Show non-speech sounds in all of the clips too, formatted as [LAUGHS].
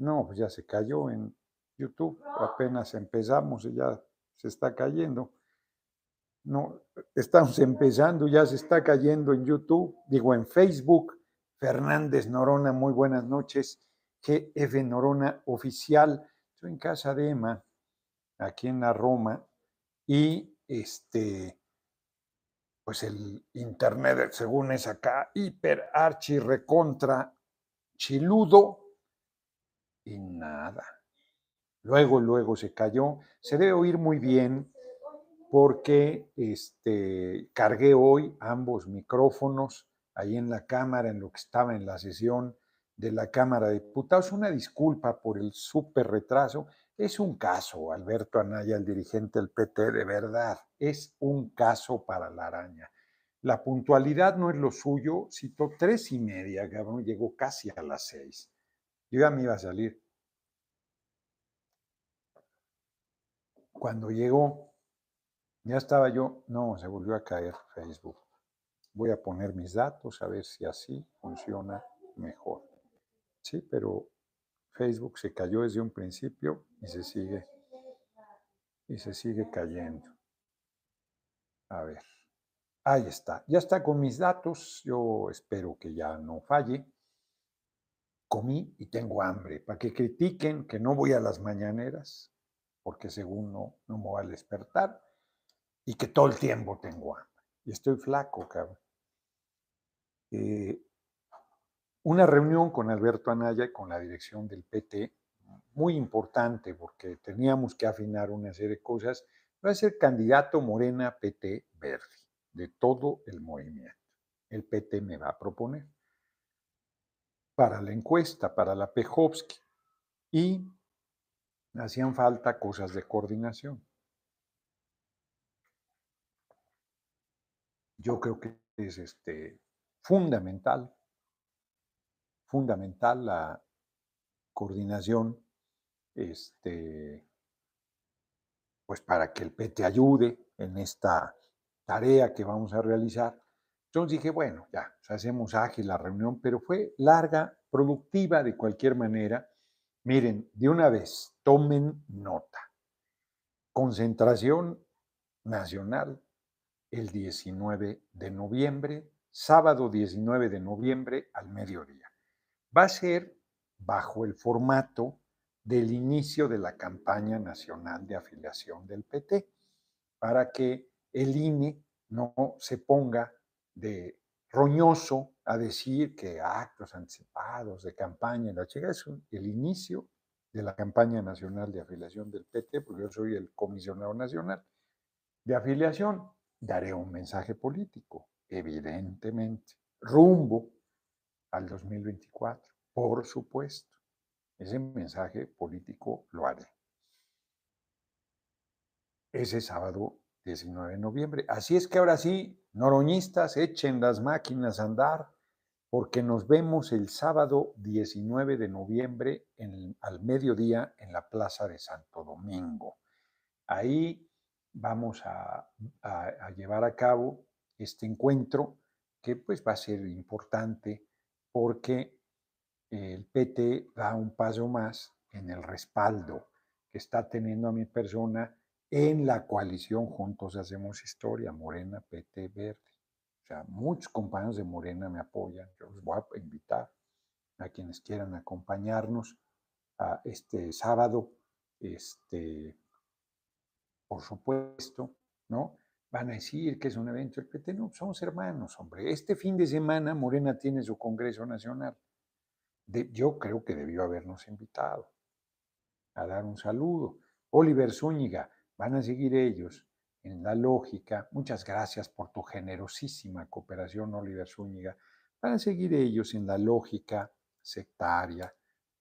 No, pues ya se cayó en YouTube. Apenas empezamos y ya se está cayendo. No, estamos empezando, ya se está cayendo en YouTube, digo en Facebook. Fernández Norona, muy buenas noches. GF Norona Oficial. Estoy en casa de Emma, aquí en la Roma, y este, pues el internet, según es acá, hiper archi recontra chiludo, nada. Luego, luego se cayó. Se debe oír muy bien porque este, cargué hoy ambos micrófonos ahí en la Cámara, en lo que estaba en la sesión de la Cámara de Diputados. Una disculpa por el súper retraso. Es un caso, Alberto Anaya, el dirigente del PT, de verdad, es un caso para la araña. La puntualidad no es lo suyo, citó tres y media, cabrón, llegó casi a las seis. Yo ya me iba a salir. Cuando llegó, ya estaba yo, no, se volvió a caer Facebook. Voy a poner mis datos a ver si así funciona mejor. Sí, pero Facebook se cayó desde un principio y se sigue y se sigue cayendo. A ver. Ahí está. Ya está con mis datos. Yo espero que ya no falle. Comí y tengo hambre. Para que critiquen que no voy a las mañaneras, porque según no, no me voy a despertar, y que todo el tiempo tengo hambre. Y estoy flaco, cabrón. Eh, una reunión con Alberto Anaya y con la dirección del PT, muy importante porque teníamos que afinar una serie de cosas. Va a ser candidato Morena PT Verde de todo el movimiento. El PT me va a proponer para la encuesta, para la Pejovsky. Y hacían falta cosas de coordinación. Yo creo que es este, fundamental fundamental la coordinación, este, pues para que el PT ayude en esta tarea que vamos a realizar. Entonces dije, bueno, ya, hacemos ágil la reunión, pero fue larga, productiva de cualquier manera. Miren, de una vez, tomen nota. Concentración nacional el 19 de noviembre, sábado 19 de noviembre al mediodía va a ser bajo el formato del inicio de la campaña nacional de afiliación del PT, para que el INE no se ponga de roñoso a decir que actos anticipados de campaña, la chica es el inicio de la campaña nacional de afiliación del PT, porque yo soy el comisionado nacional de afiliación, daré un mensaje político, evidentemente, rumbo al 2024. Por supuesto, ese mensaje político lo haré. Ese sábado 19 de noviembre. Así es que ahora sí, noroñistas, echen las máquinas a andar, porque nos vemos el sábado 19 de noviembre al mediodía en la Plaza de Santo Domingo. Ahí vamos a, a llevar a cabo este encuentro que pues va a ser importante porque el PT da un paso más en el respaldo que está teniendo a mi persona en la coalición Juntos Hacemos Historia, Morena, PT, Verde. O sea, muchos compañeros de Morena me apoyan. Yo los voy a invitar a quienes quieran acompañarnos a este sábado. Este, por supuesto, ¿no? Van a decir que es un evento del PT. No, somos hermanos, hombre. Este fin de semana Morena tiene su Congreso Nacional. yo creo que debió habernos invitado a dar un saludo. Oliver Zúñiga, van a seguir ellos en la lógica. Muchas gracias por tu generosísima cooperación, Oliver Zúñiga. Van a seguir ellos en la lógica sectaria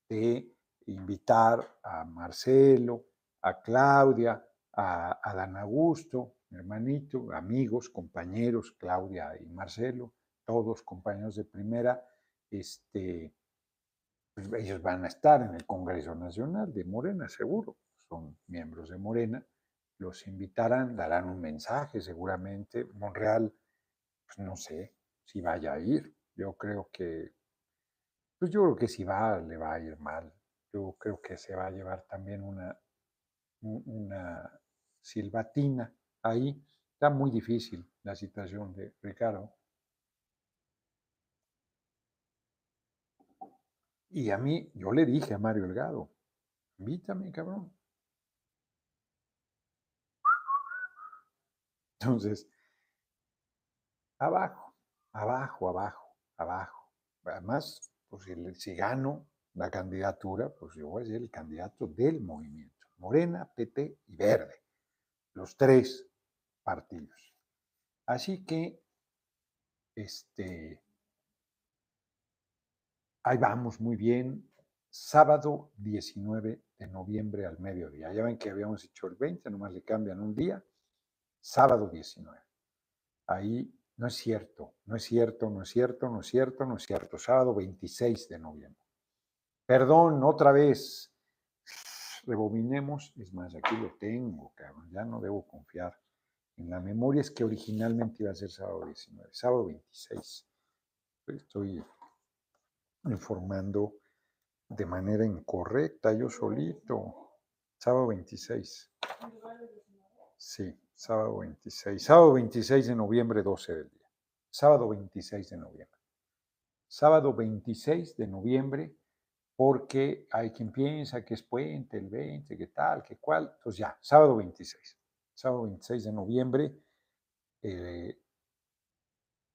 de invitar a Marcelo, a Claudia, a Adán Augusto, mi hermanito, amigos, compañeros, Claudia y Marcelo, todos compañeros de primera, este, pues ellos van a estar en el Congreso Nacional de Morena, seguro, son miembros de Morena, los invitarán, darán un mensaje seguramente. Monreal, pues no sé si vaya a ir, yo creo que, pues yo creo que si va, le va a ir mal, yo creo que se va a llevar también una, una silbatina ahí. Está muy difícil la situación de Ricardo. Y a mí, yo le dije a Mario Delgado, invítame, cabrón. Entonces, abajo, abajo, abajo, abajo. Además, pues si, gano la candidatura, pues yo voy a ser el candidato del movimiento. Morena, PT y Verde. Los tres partidos. Así que, este, ahí vamos muy bien. Sábado 19 de noviembre al mediodía. Ya ven que habíamos hecho el 20, nomás le cambian un día. Sábado 19. Ahí no es cierto, no es cierto, no es cierto, no es cierto, no es cierto. Sábado 26 de noviembre. Perdón, otra vez. Rebobinemos. Es más, aquí lo tengo, cabrón. Ya no debo confiar en la memoria. Es que originalmente iba a ser sábado 19, sábado 26. Estoy informando de manera incorrecta yo solito. Sábado 26. Sí, sábado 26. Sábado 26 de noviembre, 12 del día. Sábado 26 de noviembre. Sábado 26 de noviembre, porque hay quien piensa que es puente, el 20, que tal, que cual. Entonces ya, sábado 26. Sábado 26 de noviembre, eh,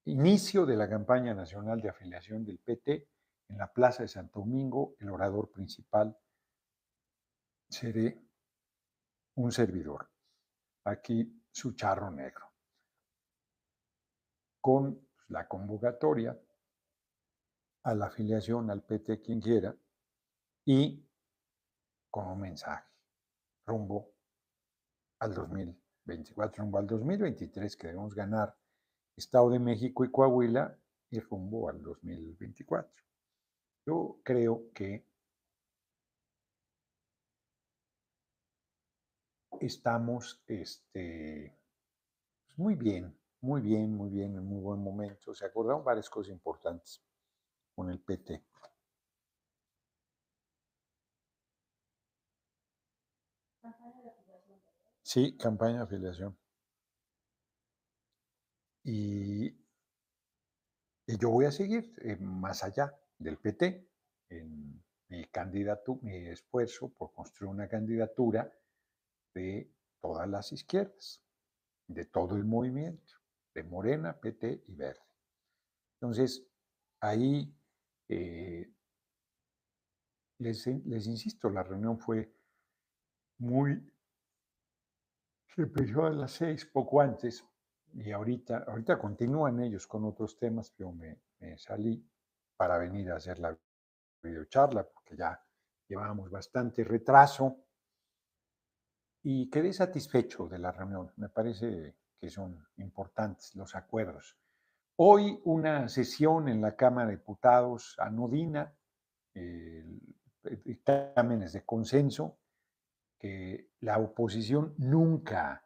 inicio de la campaña nacional de afiliación del PT en la Plaza de Santo Domingo, el orador principal seré un servidor. Aquí su charro negro. Con la convocatoria a la afiliación al PT quien quiera y con un mensaje rumbo al 2024, rumbo al 2023 que debemos ganar Estado de México y Coahuila y rumbo al 2024. Yo creo que estamos este, pues, muy bien, muy bien, muy bien, en muy buen momento. Se acordaron varias cosas importantes con el PT. Sí, campaña de afiliación. Y, y yo voy a seguir eh, más allá del PT en mi mi esfuerzo por construir una candidatura de todas las izquierdas, de todo el movimiento, de Morena, PT y Verde. Entonces, ahí eh, les, les, insisto, la reunión fue muy, se empezó a las seis, poco antes, y ahorita, ahorita continúan ellos con otros temas, pero me, me salí para venir a hacer la videocharla, porque ya llevábamos bastante retraso. Y quedé satisfecho de la reunión. Me parece que son importantes los acuerdos. Hoy una sesión en la Cámara de Diputados anodina, dictámenes de consenso, que la oposición nunca,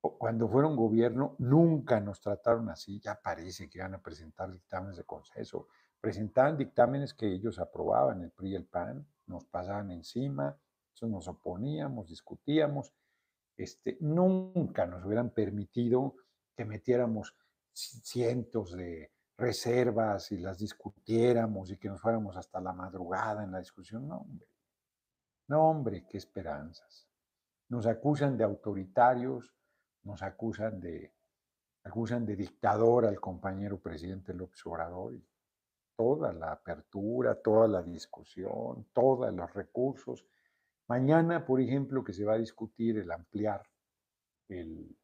cuando fueron gobierno, nunca nos trataron así. Ya parece que van a presentar dictámenes de consenso presentaban dictámenes que ellos aprobaban, el PRI y el PAN, nos pasaban encima, nos oponíamos, discutíamos, este, nunca nos hubieran permitido que metiéramos cientos de reservas y las discutiéramos y que nos fuéramos hasta la madrugada en la discusión. No, hombre. No, hombre, qué esperanzas. Nos acusan de autoritarios, nos acusan de, acusan de dictador al compañero presidente López Obrador toda la apertura, toda la discusión, todos los recursos. Mañana, por ejemplo, que se va a discutir el ampliar el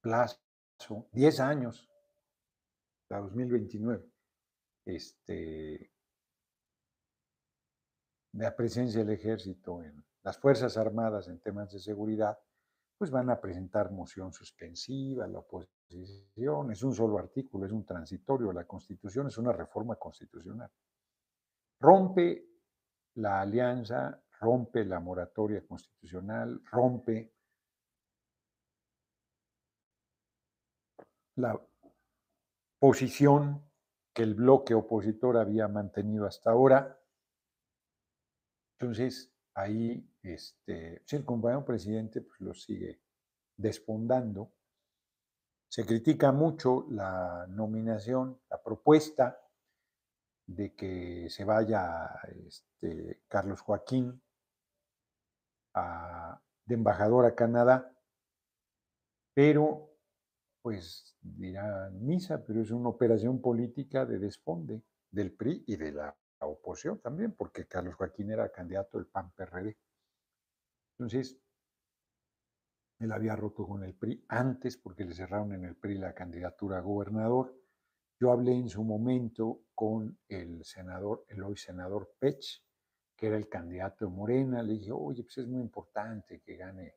plazo, 10 años, a 2029, este, la presencia del ejército en las Fuerzas Armadas en temas de seguridad, pues van a presentar moción suspensiva, la oposición es un solo artículo, es un transitorio. La Constitución es una reforma constitucional. Rompe la alianza, rompe la moratoria constitucional, rompe la posición que el bloque opositor había mantenido hasta ahora Entonces, ahí este, el compañero presidente pues, lo sigue despondando. Se critica mucho la nominación, la propuesta de que se vaya este, Carlos Joaquín de embajador a Canadá, pero pues dirá misa, pero es una operación política de desfonde del PRI y de la oposición también, porque Carlos Joaquín era candidato del PAN-PRD. Entonces, él había roto con el PRI antes porque le cerraron en el PRI la candidatura a gobernador. Yo hablé en su momento con el senador, el hoy senador Pech, que era el candidato de Morena. Le dije, oye, pues es muy importante que gane,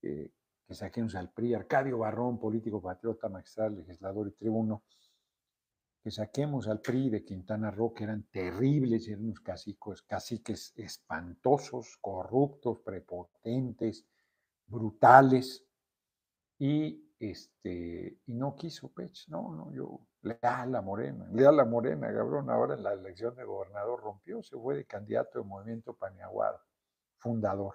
que saquemos al PRI. Arcadio Barrón, político patriota, magistral, legislador y tribuno que saquemos al PRI de Quintana Roo, que eran terribles, eran unos caciques, caciques espantosos, corruptos, prepotentes, brutales, y, este, y no quiso Pech, no, no, yo, leal a Morena, leal a Morena, cabrón, ahora en la elección de gobernador rompió, se fue de candidato de Movimiento Paniaguado, fundador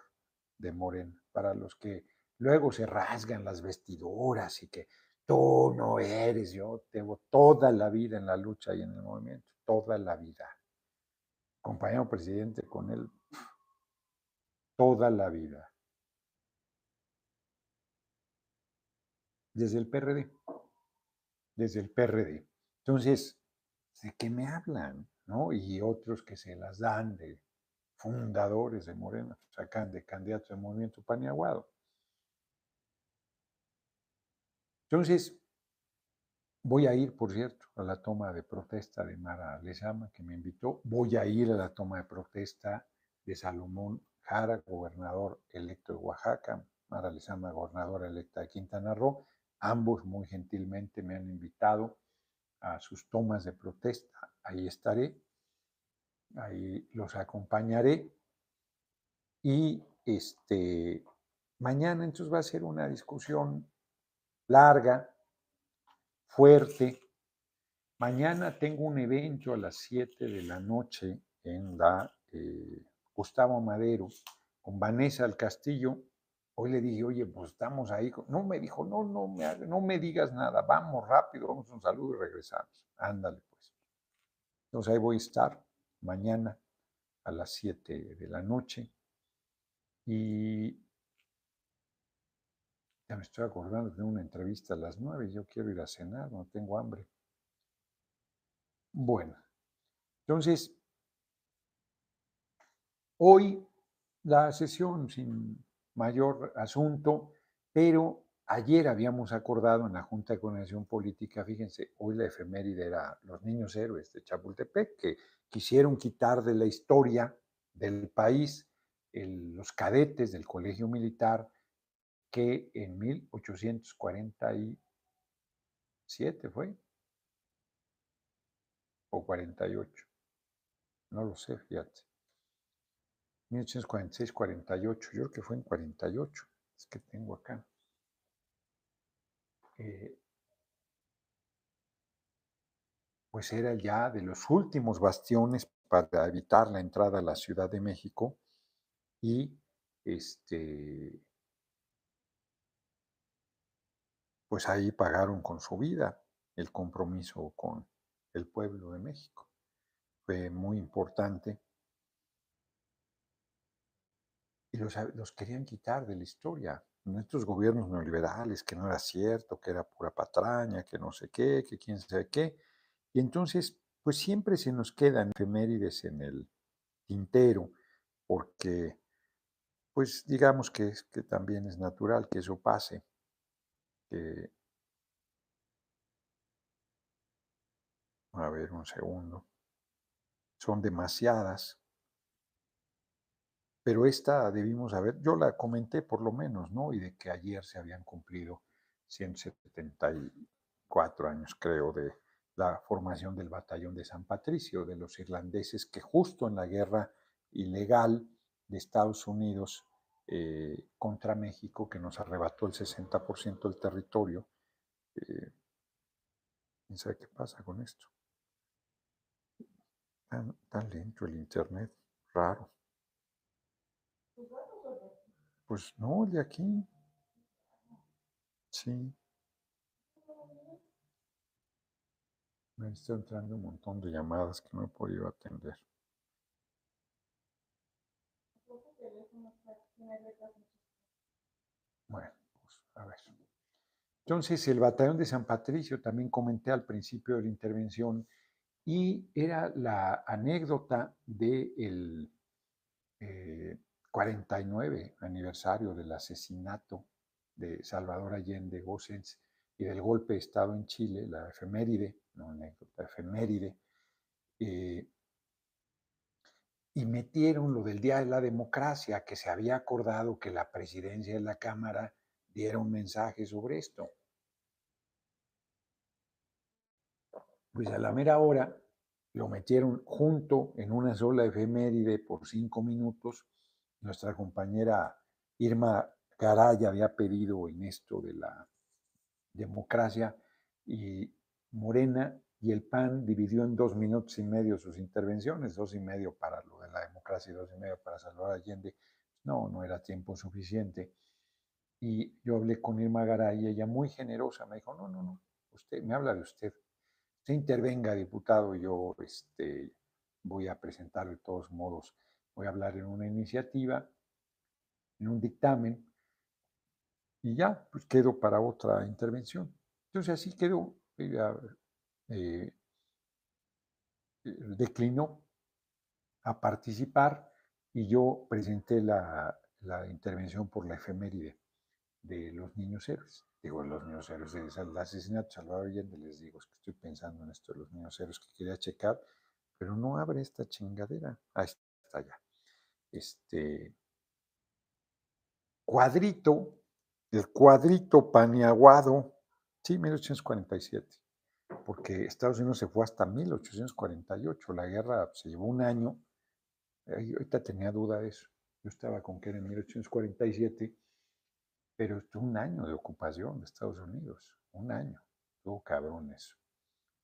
de Morena, para los que luego se rasgan las vestiduras y que Tú no eres, yo tengo toda la vida en la lucha y en el movimiento, toda la vida. Compañero presidente con él, toda la vida. Desde el PRD, desde el PRD. Entonces, ¿de qué me hablan? ¿No? Y otros que se las dan de fundadores de Morena, sacan de candidatos de movimiento paniaguado. Entonces, voy a ir, por cierto, a la toma de protesta de Mara Lezama, que me invitó. Voy a ir a la toma de protesta de Salomón Jara, gobernador electo de Oaxaca, Mara Lezama, gobernadora electa de Quintana Roo. Ambos muy gentilmente me han invitado a sus tomas de protesta. Ahí estaré, ahí los acompañaré. Y este, mañana entonces va a ser una discusión larga, fuerte. Mañana tengo un evento a las 7 de la noche en la eh, Gustavo Madero con Vanessa al Castillo. Hoy le dije, oye, pues estamos ahí. No me dijo, no, no me, no me digas nada, vamos rápido, vamos a un saludo y regresamos. Ándale, pues. Entonces ahí voy a estar mañana a las 7 de la noche. Y ya me estoy acordando, de una entrevista a las nueve, yo quiero ir a cenar, no tengo hambre. Bueno, entonces, hoy la sesión sin mayor asunto, pero ayer habíamos acordado en la Junta de Coordinación Política, fíjense, hoy la efeméride era los niños héroes de Chapultepec, que quisieron quitar de la historia del país los cadetes del Colegio Militar que en 1847 fue, o 48, no lo sé, fíjate. 1846, 48, yo creo que fue en 48, es que tengo acá. Eh, pues era ya de los últimos bastiones para evitar la entrada a la Ciudad de México y este, pues ahí pagaron con su vida el compromiso con el pueblo de México. Fue muy importante. Y los, querían quitar de la historia. Nuestros gobiernos neoliberales, que no era cierto, que era pura patraña, que no sé qué, que quién sabe qué. Y entonces, pues siempre se nos quedan efemérides en el tintero, porque, pues digamos que, que también es natural que eso pase a ver un segundo, son demasiadas, pero esta debimos haber, yo la comenté por lo menos, ¿no? Y de que ayer se habían cumplido 174 años, creo, de la formación del batallón de San Patricio, de los irlandeses que justo en la guerra ilegal de Estados Unidos eh, contra México, que nos arrebató el 60% del territorio. Eh, ¿Quién sabe qué pasa con esto? Tan, tan lento el Internet, raro. Pues no, de aquí. Sí. Me está entrando un montón de llamadas que no he podido atender. Bueno, pues a ver. Entonces, el batallón de San Patricio, también comenté al principio de la intervención, y era la anécdota del 49 eh, aniversario del asesinato de Salvador Allende Gossens y del golpe de Estado en Chile, la efeméride, no anécdota, efeméride, eh, y metieron lo del Día de la Democracia, que se había acordado que la presidencia de la Cámara diera un mensaje sobre esto. Pues a la mera hora lo metieron junto en una sola efeméride por cinco minutos. Nuestra compañera Irma Garay había pedido en esto de la democracia y Morena y el PAN dividió en dos minutos y medio sus intervenciones, dos y medio para lo de la democracia y dos y medio para Salvador Allende. No, no era tiempo suficiente. Y yo hablé con Irma Garay y ella muy generosa me dijo, no, no, no, usted me habla de usted. Usted intervenga, diputado, yo este, voy a presentar de todos modos, voy a hablar en una iniciativa, en un dictamen, y ya, pues quedo para otra intervención. Entonces así quedó. Ella eh, declinó a participar y yo presenté la, la intervención por la efeméride de los niños héroes. Digo, los niños héroes del asesinato de Salvador Allende, les digo, es que estoy pensando en esto de los niños héroes que quería checar, pero no abre esta chingadera. Ahí está ya. Este cuadrito, el cuadrito paneaguado, sí, 1847, porque Estados Unidos se fue hasta 1848, la guerra se llevó un año, ahorita tenía duda de eso, yo estaba con que era en 1847 pero estuvo un año de ocupación de Estados Unidos, un año, estuvo cabrón eso.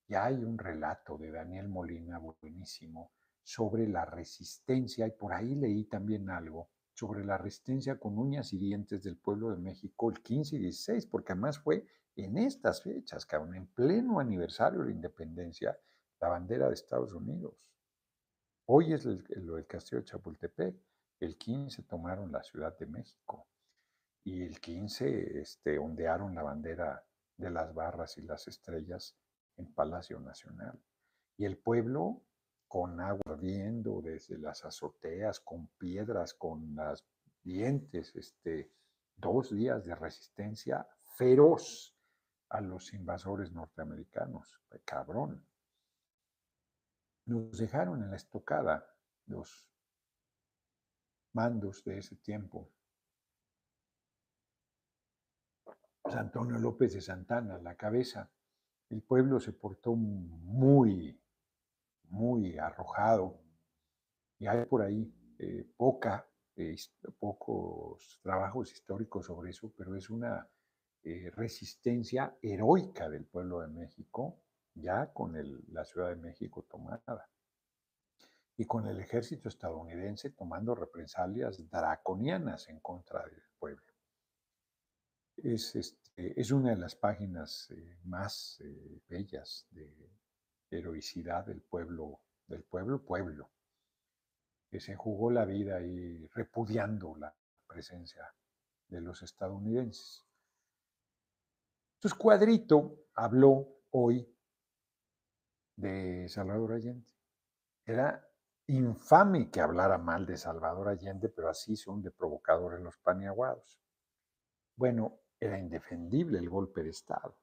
Y hay un relato de Daniel Molina buenísimo sobre la resistencia, y por ahí leí también algo sobre la resistencia con uñas y dientes del pueblo de México el 15 y 16, porque además fue en estas fechas, cabrón, en pleno aniversario de la independencia, la bandera de Estados Unidos. Hoy es lo del castillo de Chapultepec, el 15 tomaron la Ciudad de México y el 15 este, ondearon la bandera de las barras y las estrellas en Palacio Nacional. Y el pueblo con agua ardiendo desde las azoteas, con piedras, con las dientes, este, dos días de resistencia feroz a los invasores norteamericanos. Cabrón. Nos dejaron en la estocada los mandos de ese tiempo Antonio López de Santana, la cabeza. El pueblo se portó muy, muy arrojado y hay por ahí eh, poca, eh, pocos trabajos históricos sobre eso, pero es una eh, resistencia heroica del pueblo de México, ya con la Ciudad de México tomada y con el ejército estadounidense tomando represalias draconianas en contra del pueblo. Es, este, es una de las páginas más bellas de heroicidad del pueblo, del pueblo pueblo, que se jugó la vida ahí repudiando la presencia de los estadounidenses. Entonces Cuadrito habló hoy de Salvador Allende. Era infame que hablara mal de Salvador Allende, pero así son de provocadores los paniaguados. Bueno, era indefendible el golpe de Estado.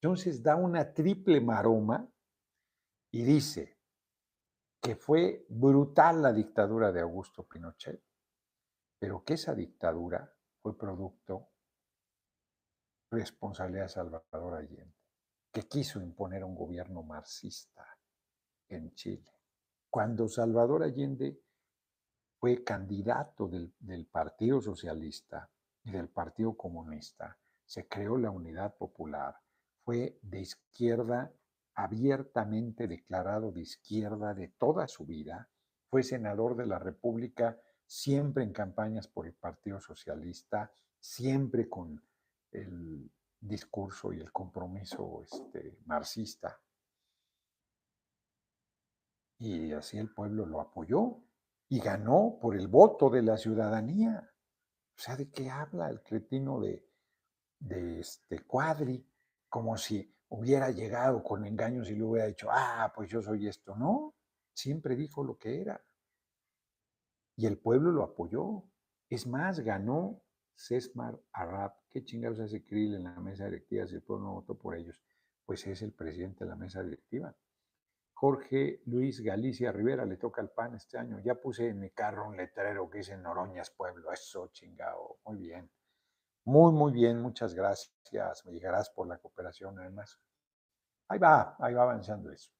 Entonces da una triple maroma y dice que fue brutal la dictadura de Augusto Pinochet, pero que esa dictadura fue producto responsabilidad de Salvador Allende, que quiso imponer un gobierno marxista en Chile. Cuando Salvador Allende fue candidato del Partido Socialista y del Partido Comunista, se creó la Unidad Popular, fue de izquierda, abiertamente declarado de izquierda de toda su vida, fue senador de la República siempre en campañas por el Partido Socialista, siempre con el discurso y el compromiso este, marxista. Y así el pueblo lo apoyó y ganó por el voto de la ciudadanía. O sea, ¿de qué habla el cretino de, de este Cuadri? Como si hubiera llegado con engaños y le hubiera dicho, ah, pues yo soy esto. No, siempre dijo lo que era. Y el pueblo lo apoyó. Es más, ganó Sesmar Arab. ¿Qué chingados hace Krill en la mesa directiva si el pueblo no votó por ellos? Pues es el presidente de la mesa directiva. Jorge Luis Galicia Rivera le toca el pan este año. Ya puse en mi carro un letrero que dice Noroñas Pueblo. Eso, chingado. Muy bien. Muy, muy bien. Muchas gracias. Me llegarás por la cooperación, además. Ahí va, ahí va avanzando eso.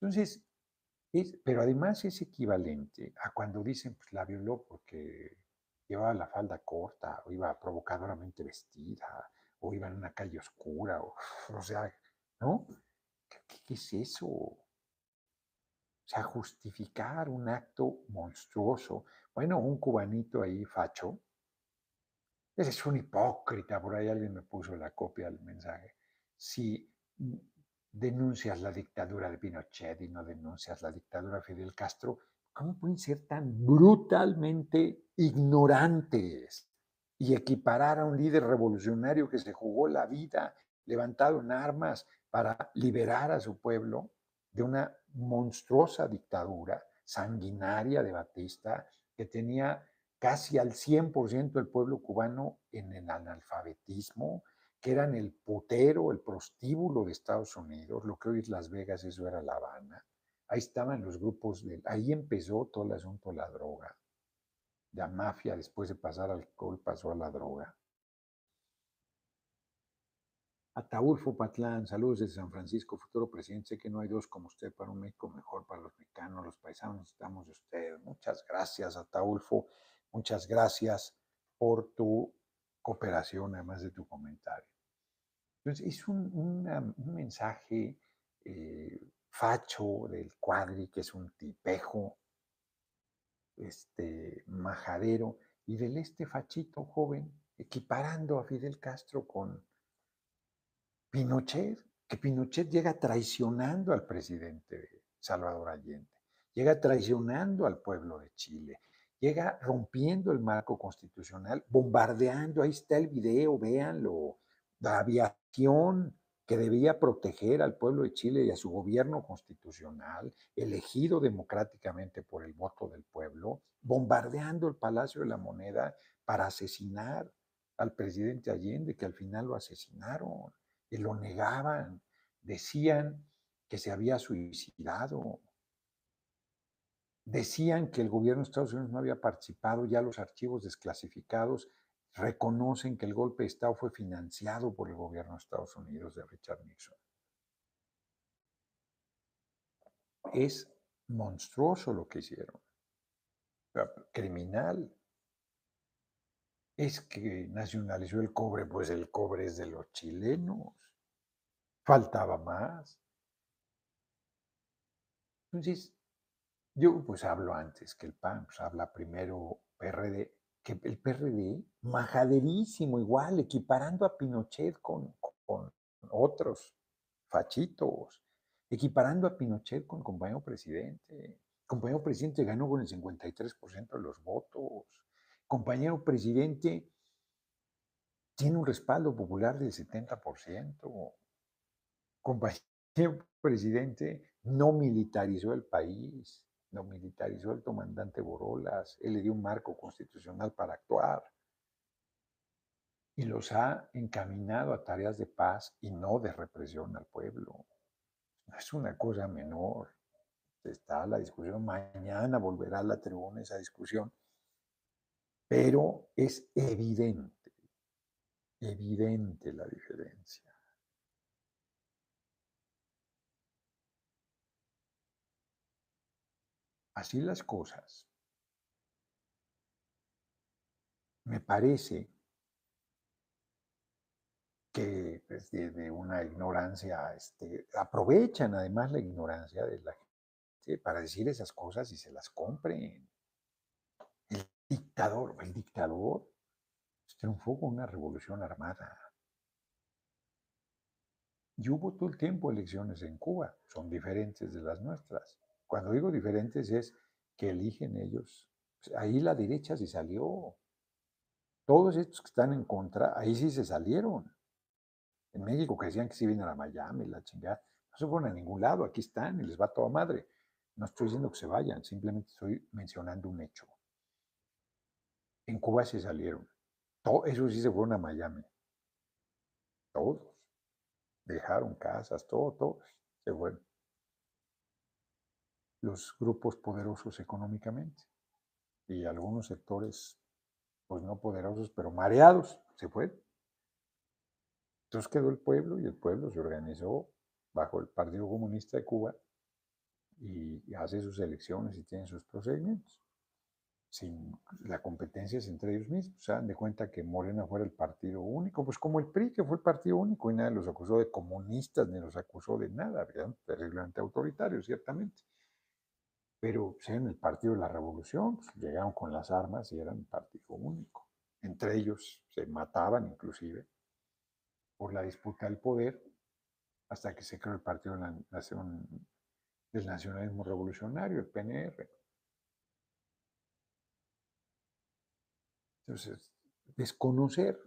Entonces, pero además es equivalente a cuando dicen, pues la violó porque llevaba la falda corta, o iba provocadoramente vestida, o iba en una calle oscura, o, o sea, ¿no? ¿Qué, es eso? O sea, justificar un acto monstruoso. Bueno, un cubanito ahí, facho, ese es un hipócrita, por ahí alguien me puso la copia del mensaje. Si denuncias la dictadura de Pinochet y no denuncias la dictadura de Fidel Castro, ¿cómo pueden ser tan brutalmente ignorantes y equiparar a un líder revolucionario que se jugó la vida levantado en armas para liberar a su pueblo de una monstruosa dictadura sanguinaria de Batista que tenía casi al 100% del pueblo cubano en el analfabetismo, que eran el potero, el prostíbulo de Estados Unidos, lo que hoy es Las Vegas, eso era La Habana. Ahí estaban los grupos, de, ahí empezó todo el asunto de la droga. La mafia, después de pasar al alcohol, pasó a la droga. Ataulfo Patlán, saludos desde San Francisco, futuro presidente. Sé que no hay dos como usted para un México mejor para los mexicanos, los paisanos estamos de usted. Muchas gracias, Ataulfo. Muchas gracias por tu cooperación, además de tu comentario. Entonces, es un, mensaje eh, facho del cuadri, que es un tipejo, este, majadero, y del este fachito joven, equiparando a Fidel Castro con Pinochet, que Pinochet llega traicionando al presidente Salvador Allende, llega traicionando al pueblo de Chile, llega rompiendo el marco constitucional, bombardeando, ahí está el video, véanlo, la aviación que debía proteger al pueblo de Chile y a su gobierno constitucional, elegido democráticamente por el voto del pueblo, bombardeando el Palacio de la Moneda para asesinar al presidente Allende, que al final lo asesinaron, y lo negaban, decían que se había suicidado, decían que el gobierno de Estados Unidos no había participado, ya los archivos desclasificados reconocen que el golpe de Estado fue financiado por el gobierno de Estados Unidos de Richard Nixon. Es monstruoso lo que hicieron. Criminal. Es que nacionalizó el cobre, pues el cobre es de los chilenos. Faltaba más. Entonces, yo pues hablo antes que el PAN, pues habla primero PRD, que el PRD, majaderísimo igual, equiparando a Pinochet con, con otros fachitos, equiparando a Pinochet con compañero presidente. Compañero presidente ganó con el 53% de los votos. Compañero presidente tiene un respaldo popular del 70%. Compañero presidente no militarizó el país lo militarizó el comandante Borolas, él le dio un marco constitucional para actuar y los ha encaminado a tareas de paz y no de represión al pueblo. No es una cosa menor. Está la discusión, mañana volverá a la tribuna esa discusión, pero es evidente, evidente la diferencia. Así las cosas, me parece que pues, una ignorancia, este, aprovechan además la ignorancia de la gente para decir esas cosas y se las compren. El dictador, el dictador triunfó con una revolución armada. Y hubo todo el tiempo elecciones en Cuba, son diferentes de las nuestras. Cuando digo diferentes es que eligen ellos. Ahí la derecha se salió. Todos estos que están en contra, ahí sí se salieron. En México que decían que sí vienen a Miami, la chingada, no se fueron a ningún lado, aquí están y les va toda madre. No estoy diciendo que se vayan, simplemente estoy mencionando un hecho. En Cuba se salieron. Todo, eso sí se fueron a Miami. Todos. Dejaron casas, todo, todos se fueron. Los grupos poderosos económicamente y algunos sectores, pues no poderosos, pero mareados, se fueron. Entonces quedó el pueblo y el pueblo se organizó bajo el Partido Comunista de Cuba y hace sus elecciones y tiene sus procedimientos sin la competencia es entre ellos mismos. Se dan de cuenta que Morena fuera el partido único, pues como el PRI, que fue el partido único, y nadie los acusó de comunistas ni los acusó de nada, eran terriblemente autoritarios, ciertamente. Pero pues, eran el partido de la revolución, pues, llegaron con las armas y eran partido único. Entre ellos se mataban inclusive por la disputa del poder, hasta que se creó el Partido de la Nación, del Nacionalismo Revolucionario, el PNR. Entonces, desconocer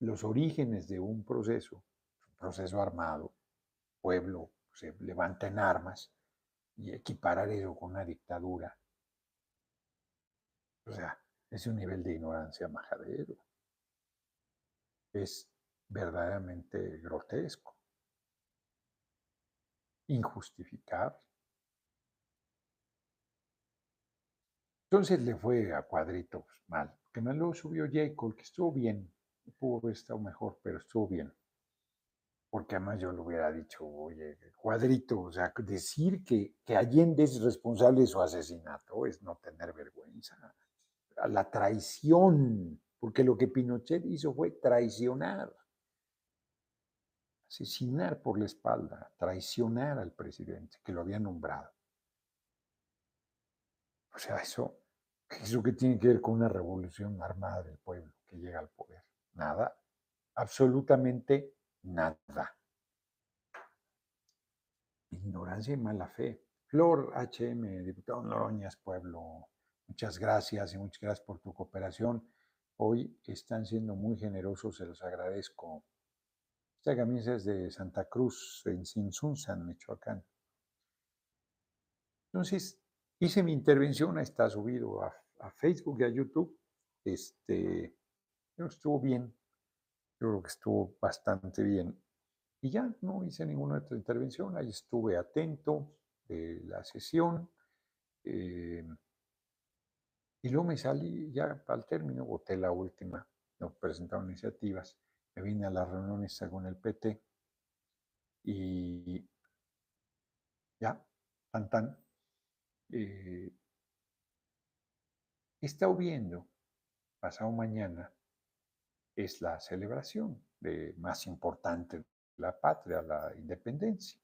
los orígenes de un proceso, un proceso armado, pueblo se levanta en armas y equiparar eso con una dictadura. O sea, es un nivel de ignorancia majadero. Es verdaderamente grotesco, injustificable. Entonces le fue a cuadritos mal, que me lo subió Jacob, que estuvo bien, pudo haber estado mejor, pero estuvo bien. Porque además yo le hubiera dicho, oye, cuadrito, o sea, decir que, que Allende es responsable de su asesinato es no tener vergüenza. La traición, porque lo que Pinochet hizo fue traicionar, asesinar por la espalda, traicionar al presidente que lo había nombrado. O sea, eso, eso que tiene que ver con una revolución armada del pueblo que llega al poder. Nada, absolutamente nada. Ignorancia y mala fe. Flor HM, diputado Noroñas, pueblo, muchas gracias y muchas gracias por tu cooperación. Hoy están siendo muy generosos, se los agradezco. Esta camisa es de Santa Cruz, en Sinsunzan, Michoacán. Entonces, Hice mi intervención, está subido a, Facebook y a YouTube. Este, creo que estuvo bien. Yo creo que estuvo bastante bien. Y ya no hice ninguna otra intervención. Ahí estuve atento de la sesión. Eh, y luego me salí ya al término, voté la última, no presentaron iniciativas. Me vine a las reuniones con el PT y ya, tan tan, eh, está viendo, pasado mañana, es la celebración de, más importante de la patria, la independencia.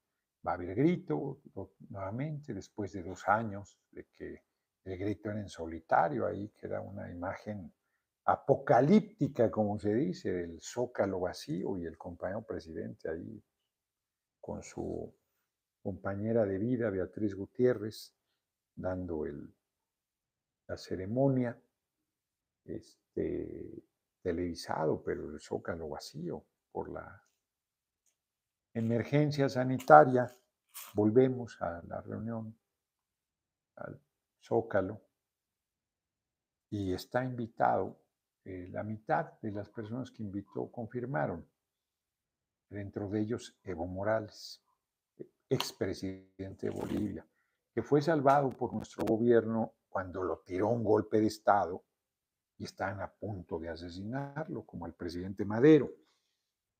Va a haber grito nuevamente después de dos años de que el grito era en solitario ahí, que era una imagen apocalíptica, como se dice, del zócalo vacío y el compañero presidente ahí con su compañera de vida, Beatriz Gutiérrez, dando el, la ceremonia, este, televisado, pero el zócalo vacío por la emergencia sanitaria. Volvemos a la reunión, al zócalo, y está invitado, eh, la mitad de las personas que invitó confirmaron, dentro de ellos Evo Morales, expresidente de Bolivia, que fue salvado por nuestro gobierno cuando lo tiró un golpe de Estado están a punto de asesinarlo, como el presidente Madero.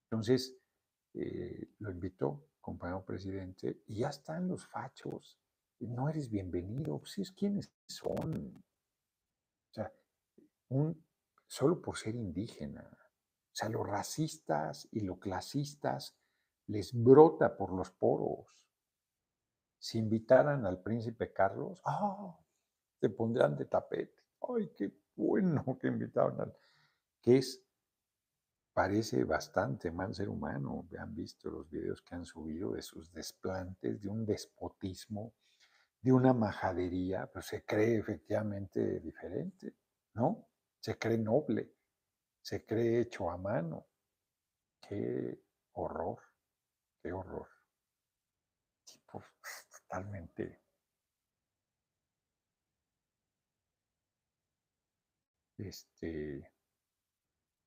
Entonces, eh, lo invitó, compañero presidente, y ya están los fachos. No eres bienvenido, si es quienes son. O sea, solo por ser indígena. O sea, los racistas y los clasistas les brota por los poros si invitaran al príncipe Carlos, ¡ah! se pondrán de tapete. ¡Ay, qué bueno [LAUGHS] que invitaron al, que es, parece bastante mal ser humano. Han visto los videos que han subido de sus desplantes, de un despotismo, de una majadería, pero se cree efectivamente diferente, ¿no? Se cree noble, se cree hecho a mano. Qué horror, qué horror. Tipo [LAUGHS] totalmente este,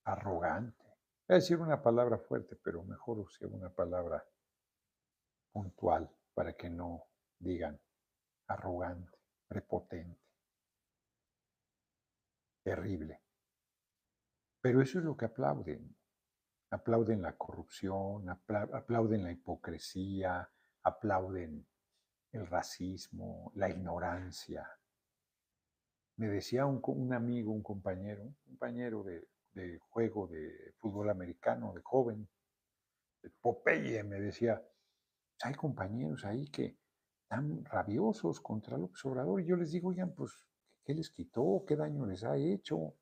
arrogante. Voy a decir una palabra fuerte, pero mejor use una palabra puntual para que no digan arrogante, prepotente, terrible. Pero eso es lo que aplauden. Aplauden la corrupción, aplauden la hipocresía, aplauden el racismo, la ignorancia, me decía un, amigo, un compañero, un compañero de, juego de fútbol americano, de joven, de Popeye, me decía, hay compañeros ahí que están rabiosos contra López Obrador. Y yo les digo, oigan, pues, ¿qué les quitó? ¿Qué daño les ha hecho?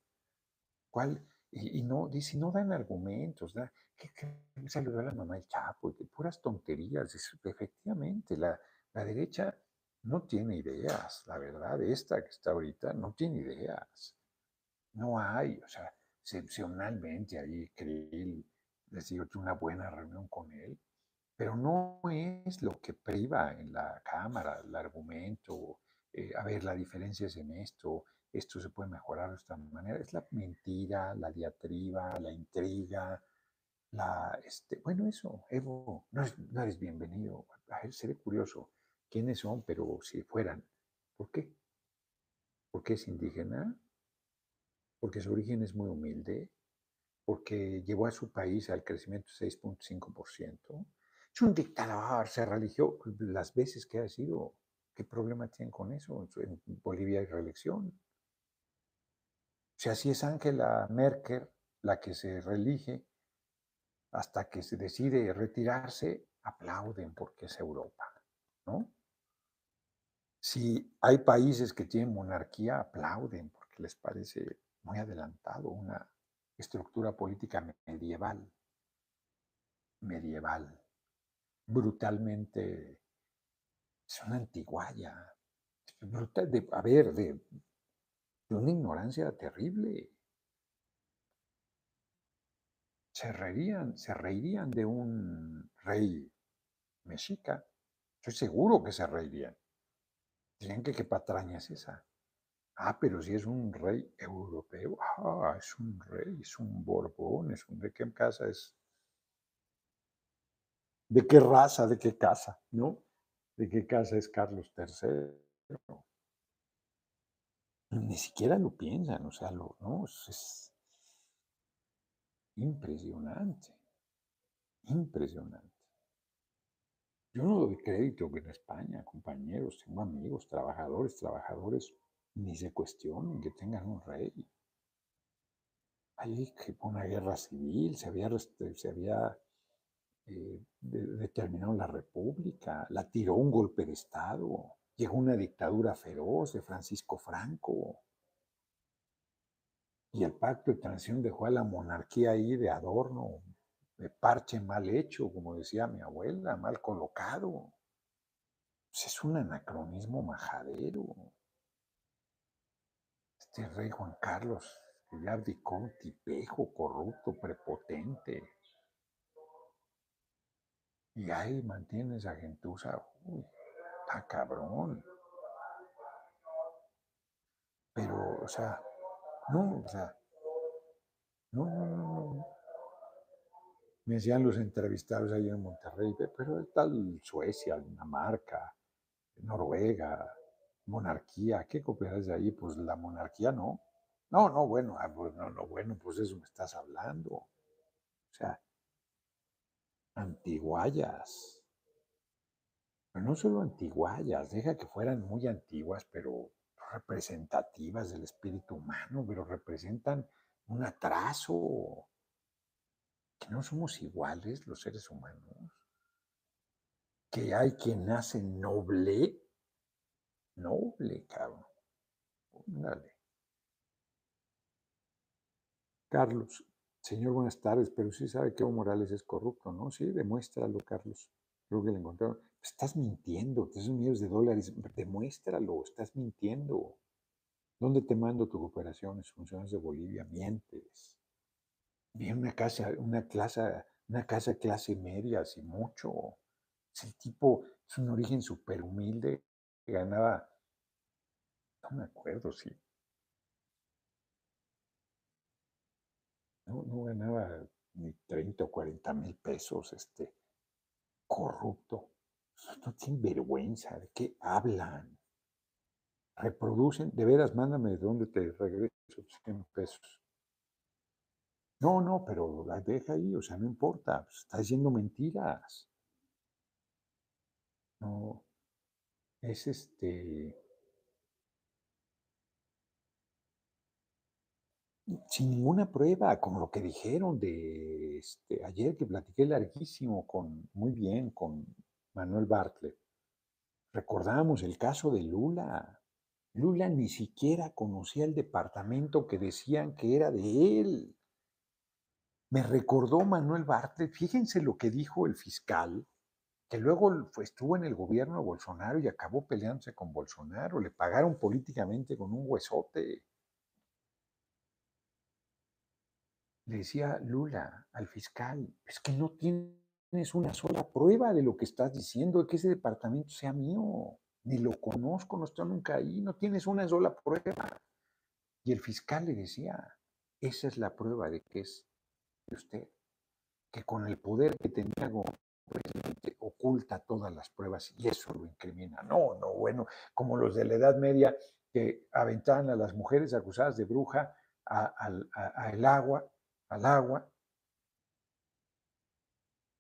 ¿Cuál? Y, no, dice, no dan argumentos, da, ¿qué, qué salió a la mamá del Chapo? Puras tonterías. efectivamente, la, la derecha no tiene ideas, la verdad, esta que está ahorita no tiene ideas. No hay, o sea, excepcionalmente ahí Krill, les digo, una buena reunión con él, pero no es lo que priva en la Cámara, el argumento, eh, a ver, la diferencia es en esto, esto se puede mejorar de esta manera, es la mentira, la diatriba, la intriga, la, este, bueno, eso, Evo, no, no eres bienvenido, a ver, seré curioso, quiénes son, pero si fueran. ¿Por qué? Porque es indígena, porque su origen es muy humilde, porque llevó a su país al crecimiento 6.5%. Es un dictador, se religió las veces que ha sido. ¿Qué problema tienen con eso? En Bolivia hay reelección. O sea, si es Angela Merkel la que se relige hasta que se decide retirarse, aplauden porque es Europa, ¿no? Si hay países que tienen monarquía, aplauden porque les parece muy adelantado una estructura política medieval, medieval, brutalmente, es una antiguaya, brutal, de, a ver, de, una ignorancia terrible. Se reirían, se reirían de un rey mexica. Estoy seguro que se reirían. Dirían que qué patraña es esa. Ah, pero si es un rey europeo, ah, es un rey, es un Borbón, es un de qué casa es. ¿De qué raza, de qué casa, no? ¿De qué casa es Carlos III? Ni siquiera lo piensan, o sea, lo, no, es impresionante, impresionante. Yo no doy crédito que en España, compañeros, tengo amigos, trabajadores, trabajadores, ni se cuestionen que tengan un rey. Hay que una guerra civil, se había, se había eh, determinado la república, la tiró un golpe de Estado, llegó una dictadura feroz de Francisco Franco. Y el pacto de transición dejó a la monarquía ahí de adorno, de parche mal hecho, como decía mi abuela, mal colocado. Pues es un anacronismo majadero. Este rey Juan Carlos, que ya abdicó un tipejo corrupto, prepotente. Y ahí mantiene esa gentuza, uy, está cabrón. Pero, o sea, no, o sea, no, no, no, no. Me decían los entrevistados ahí en Monterrey, pero tal Suecia, Dinamarca, Noruega, monarquía, ¿qué copias de ahí? Pues la monarquía no. No, no, bueno, ah, pues no, no, bueno, pues eso me estás hablando. O sea, antiguayas. Pero no solo antiguayas, deja que fueran muy antiguas, pero representativas del espíritu humano, pero representan un atraso no somos iguales los seres humanos, que hay quien nace noble, noble, cabrón. Póngale. Carlos, señor, buenas tardes, pero sí sabe que Evo Morales es corrupto, ¿no? Sí, demuéstralo, Carlos. Creo que le encontraron. Estás mintiendo, esos millones de dólares, demuéstralo, estás mintiendo. ¿Dónde te mando tu cooperación? Funcionarios de Bolivia, mientes. Vi una casa, una clase, una casa clase media, así mucho. Es el tipo, es un origen súper humilde, ganaba, no me acuerdo si no, no ganaba ni 30 o 40 mil pesos, este, corrupto. No tienen vergüenza, ¿de qué hablan? Reproducen, de veras, mándame de dónde te regreso 100 pesos. No, no, pero la deja ahí, o sea, no importa, pues, está diciendo mentiras. No, es este, sin ninguna prueba, como lo que dijeron de este, ayer que platiqué larguísimo con, muy bien, con Manuel Bartlett. Recordamos el caso de Lula. Lula ni siquiera conocía el departamento que decían que era de él. Me recordó Manuel Bartlett, fíjense lo que dijo el fiscal, que luego estuvo en el gobierno de Bolsonaro y acabó peleándose con Bolsonaro, le pagaron políticamente con un huesote. le decía Lula al fiscal, es que no tienes una sola prueba de lo que estás diciendo, de que ese departamento sea mío, ni lo conozco, no estoy nunca ahí, no tienes una sola prueba. Y el fiscal le decía, esa es la prueba de que es usted, que con el poder que tenía oculta todas las pruebas y eso lo incrimina. No, no, bueno, como los de la Edad Media que aventaban a las mujeres acusadas de bruja al agua al agua.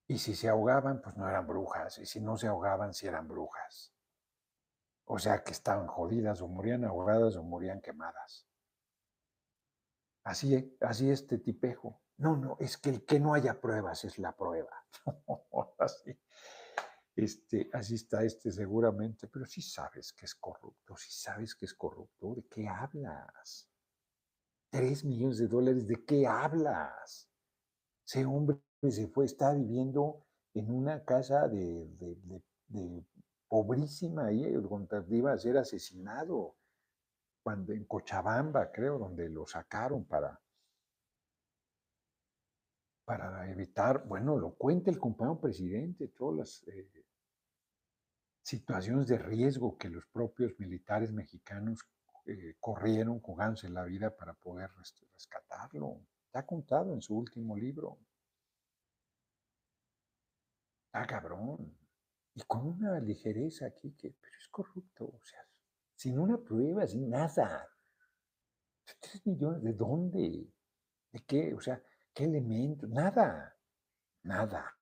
Y si se ahogaban, pues no eran brujas. Y si no se ahogaban, sí eran brujas. O sea que estaban jodidas, o morían ahogadas, o morían quemadas. Así, así este tipejo. No, no, es que el que no haya pruebas es la prueba. [LAUGHS] así, este, así está este seguramente, pero si sabes que es corrupto, si sabes que es corrupto, ¿de qué hablas? Tres millones de dólares, ¿de qué hablas? Ese hombre se fue, está viviendo en una casa de, pobrísima ahí, donde iba a ser asesinado, cuando en Cochabamba, creo, donde lo sacaron para, para evitar, bueno, lo cuenta el compañero presidente, todas las eh, situaciones de riesgo que los propios militares mexicanos eh, corrieron jugándose la vida para poder rescatarlo. Está contado en su último libro. Está cabrón. Y con una ligereza aquí que, pero es corrupto, o sea, sin una prueba, sin nada. Tres millones, ¿de dónde? ¿De qué? O sea, ¿qué elemento? Nada, nada.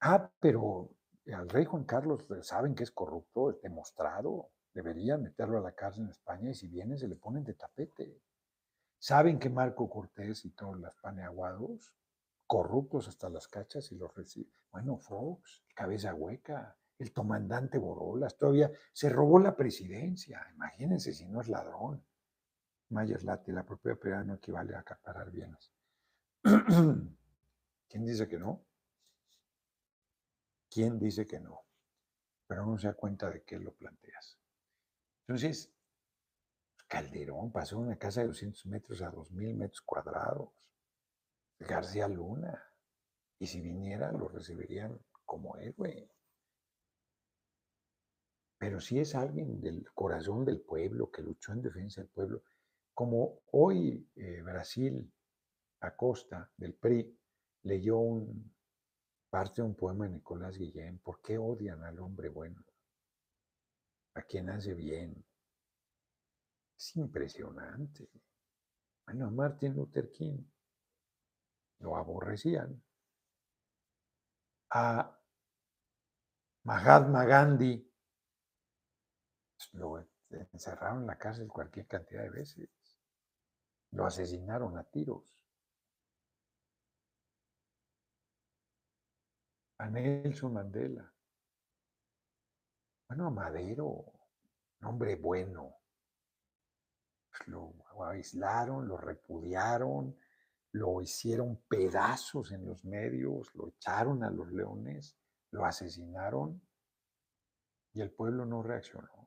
Ah, pero al rey Juan Carlos saben que es corrupto, es demostrado. Deberían meterlo a la cárcel en España y si viene se le ponen de tapete. Saben que Marco Cortés y todos los paneaguados, corruptos hasta las cachas y los reciben. Bueno, Fox, cabeza hueca, el comandante Borolas, todavía se robó la presidencia. Imagínense si no es ladrón. Mayer Lati, la propiedad no equivale a acaparar bienes. [CLEARS THROAT] ¿Quién dice que no? ¿Quién dice que no? Pero no se da cuenta de qué lo planteas. Entonces, Calderón pasó una casa de 200 metros a 2.000 metros cuadrados. García Luna. Y si viniera, lo recibirían como héroe. Pero si es alguien del corazón del pueblo, que luchó en defensa del pueblo, como hoy eh, Brasil Acosta del PRI leyó parte de un poema de Nicolás Guillén, ¿por qué odian al hombre bueno? a quien hace bien. Es impresionante. Bueno, Martin Luther King lo aborrecían. A Mahatma Gandhi pues, lo encerraron en la cárcel cualquier cantidad de veces. Lo asesinaron a tiros. A Nelson Mandela. Bueno, Madero, un hombre bueno. pues, lo aislaron, lo repudiaron, lo hicieron pedazos en los medios, lo echaron a los leones, lo asesinaron y el pueblo no reaccionó.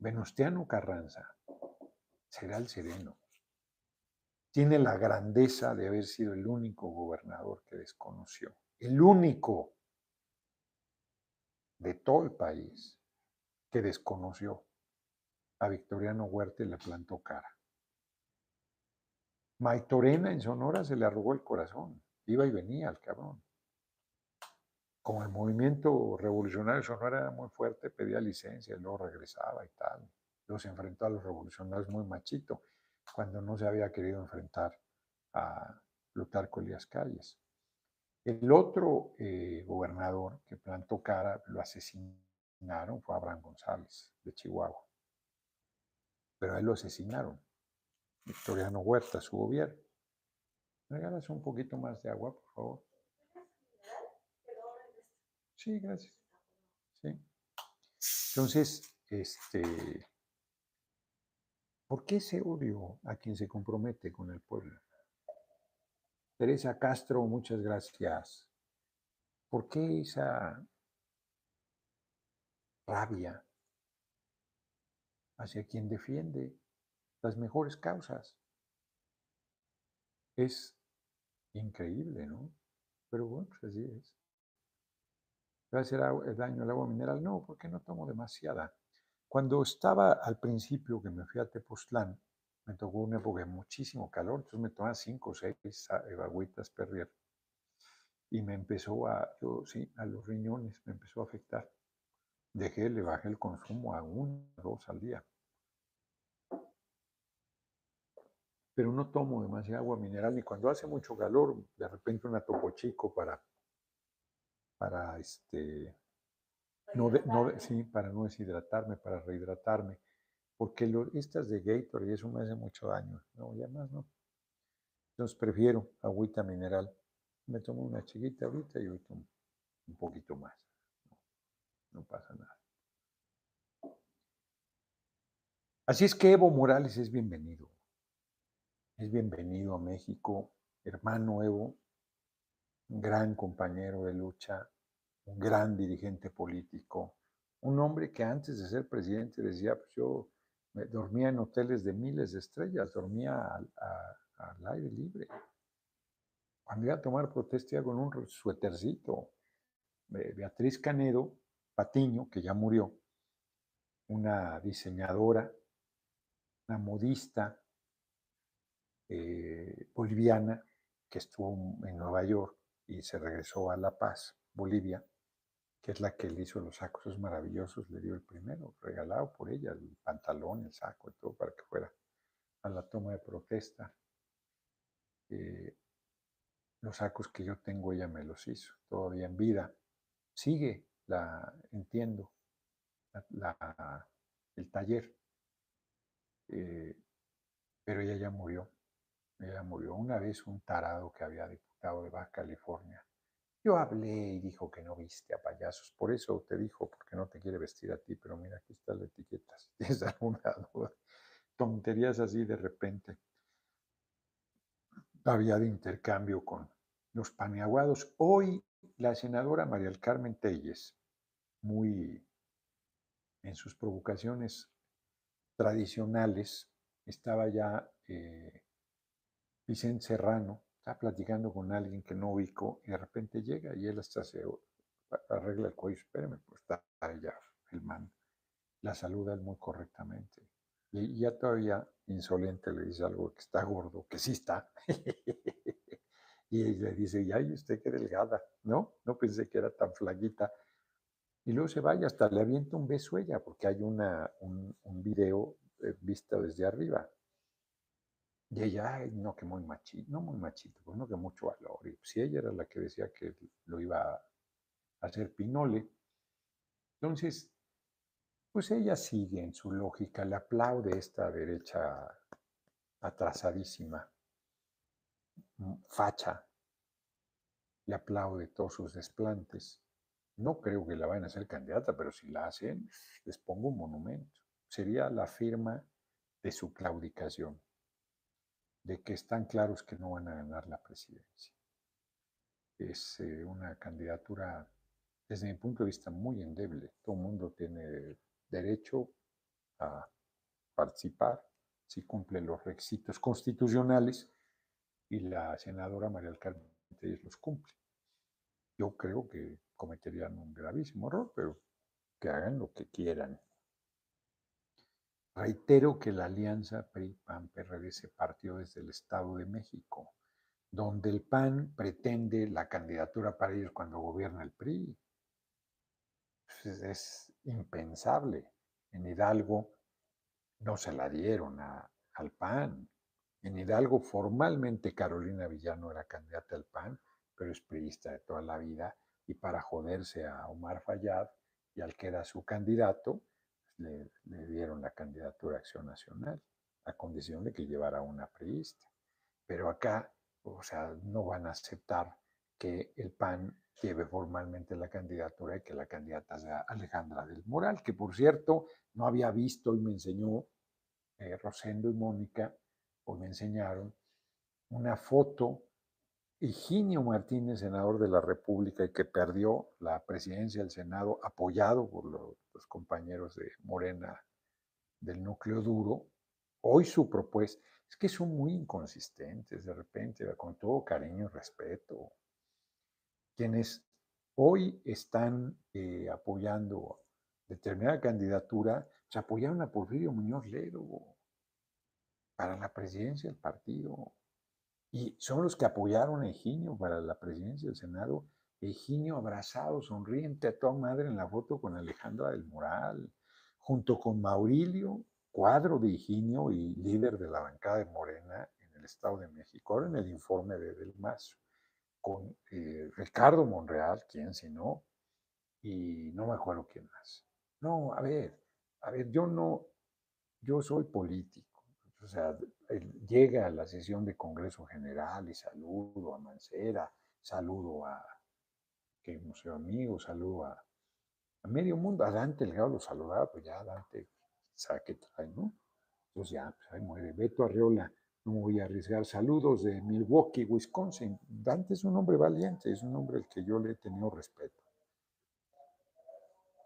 Venustiano Carranza será el sereno. Tiene la grandeza de haber sido el único gobernador que desconoció, el único de todo el país que desconoció a Victoriano Huerta y le plantó cara. Maitorena en Sonora se le arrugó el corazón, iba y venía al cabrón. Como el movimiento revolucionario Sonora era muy fuerte, pedía licencia y luego regresaba y tal. Los enfrentó a los revolucionarios muy machito, cuando no se había querido enfrentar a Plutarco Elías Calles. El otro eh, gobernador que plantó cara, lo asesinaron, fue Abraham González, de Chihuahua. Pero a él lo asesinaron. Victoriano Huerta, su gobierno. regalas un poquito más de agua, por favor? Sí, gracias. Sí. Entonces, este, ¿por qué ese odio a quien se compromete con el pueblo? Teresa Castro, muchas gracias. ¿Por qué esa rabia hacia quien defiende las mejores causas? Es increíble, ¿no? Pero bueno, pues así es. ¿Va a hacer daño al agua mineral? No, porque no tomo demasiada. Cuando estaba al principio que me fui a Tepoztlán, me tocó una época de muchísimo calor, entonces me tomaba cinco o seis agüitas perder. Y me empezó a, yo sí, a los riñones me empezó a afectar. Dejé, le bajé el consumo a uno, dos al día. Pero no tomo demasiada agua mineral y cuando hace mucho calor, de repente una topo chico para, para este, no, no, sí, para no deshidratarme, para rehidratarme porque lo, estas de Gatorade, eso me hace mucho daño. No, ya más no. Entonces prefiero agüita mineral. Me tomo una chiquita ahorita y hoy tomo un poquito más. No, pasa nada. Así es que Evo Morales es bienvenido. Es bienvenido a México. Hermano Evo, un gran compañero de lucha, un gran dirigente político, un hombre que antes de ser presidente decía, pues yo dormía en hoteles de miles de estrellas, dormía al, aire libre. Cuando iba a tomar protesta con un suétercito. Beatriz Canedo Patiño, que ya murió, una diseñadora, una modista eh, boliviana que estuvo en Nueva York y se regresó a La Paz, Bolivia, que es la que le hizo los sacos maravillosos, le dio el primero, regalado por ella, el pantalón, el saco todo para que fuera a la toma de protesta. Eh, los sacos que yo tengo ella me los hizo, todavía en vida. Sigue, la entiendo, el taller, eh, pero ella ya murió. Ella murió una vez un tarado que había diputado de Baja California yo hablé y dijo que no viste a payasos, por eso te dijo, porque no te quiere vestir a ti, pero mira, aquí está la etiqueta, [LAUGHS] si tienes alguna duda. Tonterías así de repente. Había de intercambio con los paneaguados. Hoy la senadora María del Carmen Telles, muy en sus provocaciones tradicionales, estaba ya eh, Vicente Serrano, platicando con alguien que no ubico y de repente llega y él hasta se arregla el cuello, espérame, pues está ya el man. La saluda él muy correctamente. Y ya todavía insolente le dice algo que está gordo, que sí está. [LAUGHS] y le dice, y usted qué delgada, ¿no? No pensé que era tan flaquita. Y luego se va y hasta le avienta un beso ella, porque hay una, un, un video eh, visto desde arriba. Y ella, ay, no, que muy machito, no muy machito, pues no que mucho valor. Si ella era la que decía que lo iba a hacer Pinole, entonces, pues ella sigue en su lógica, le aplaude esta derecha atrasadísima, mm, facha, le aplaude todos sus desplantes, No creo que la vayan a hacer candidata, pero si la hacen, les pongo un monumento. Sería la firma de su claudicación, de que están claros que no van a ganar la presidencia. Es eh, una candidatura, desde mi punto de vista, muy endeble. Todo el mundo tiene derecho a participar si cumple los requisitos constitucionales y la senadora María del Carmen los cumple. Yo creo que cometerían un gravísimo error, pero que hagan lo que quieran. Reitero que la alianza PRI-PAN-PRD se partió desde el Estado de México, donde el PAN pretende la candidatura para ellos cuando gobierna el PRI. Es, es impensable. En Hidalgo no se la dieron al PAN. En Hidalgo formalmente Carolina Villano era candidata al PAN, pero es priista de toda la vida y para joderse a Omar Fayad y al que era su candidato, le, dieron la candidatura a Acción Nacional, a condición de que llevara una priista. Pero acá, o sea, no van a aceptar que el PAN lleve formalmente la candidatura y que la candidata sea Alejandra del Moral, que por cierto no había visto y me enseñó eh, Rosendo y Mónica, o me enseñaron una foto Higinio Martínez, senador de la República y que perdió la presidencia del Senado apoyado por los, compañeros de Morena del núcleo duro, hoy su propuesta es que son muy inconsistentes de repente, con todo cariño y respeto. Quienes hoy están eh, apoyando determinada candidatura, se apoyaron a Porfirio Muñoz Ledo para la presidencia del partido. Y son los que apoyaron a Eginio para la presidencia del Senado. Eginio abrazado, sonriente a toda madre en la foto con Alejandra del Moral, junto con Maurilio, cuadro de Higinio y líder de la bancada de Morena en el Estado de México, ahora en el informe de Del Mazo, con eh, Ricardo Monreal, quien si no, y no me acuerdo quién más. No, a ver, a ver, yo no, yo soy político o sea, llega a la sesión de Congreso General y saludo a Mancera, saludo a que Museo Amigo, saludo a, medio mundo. A Dante Elgado lo saludaba, pues ya Dante sabe qué trae, ¿no? Entonces ya, pues ahí muere. Beto Arriola, no me voy a arriesgar. Saludos de Milwaukee, Wisconsin. Dante es un hombre valiente, es un hombre al que yo le he tenido respeto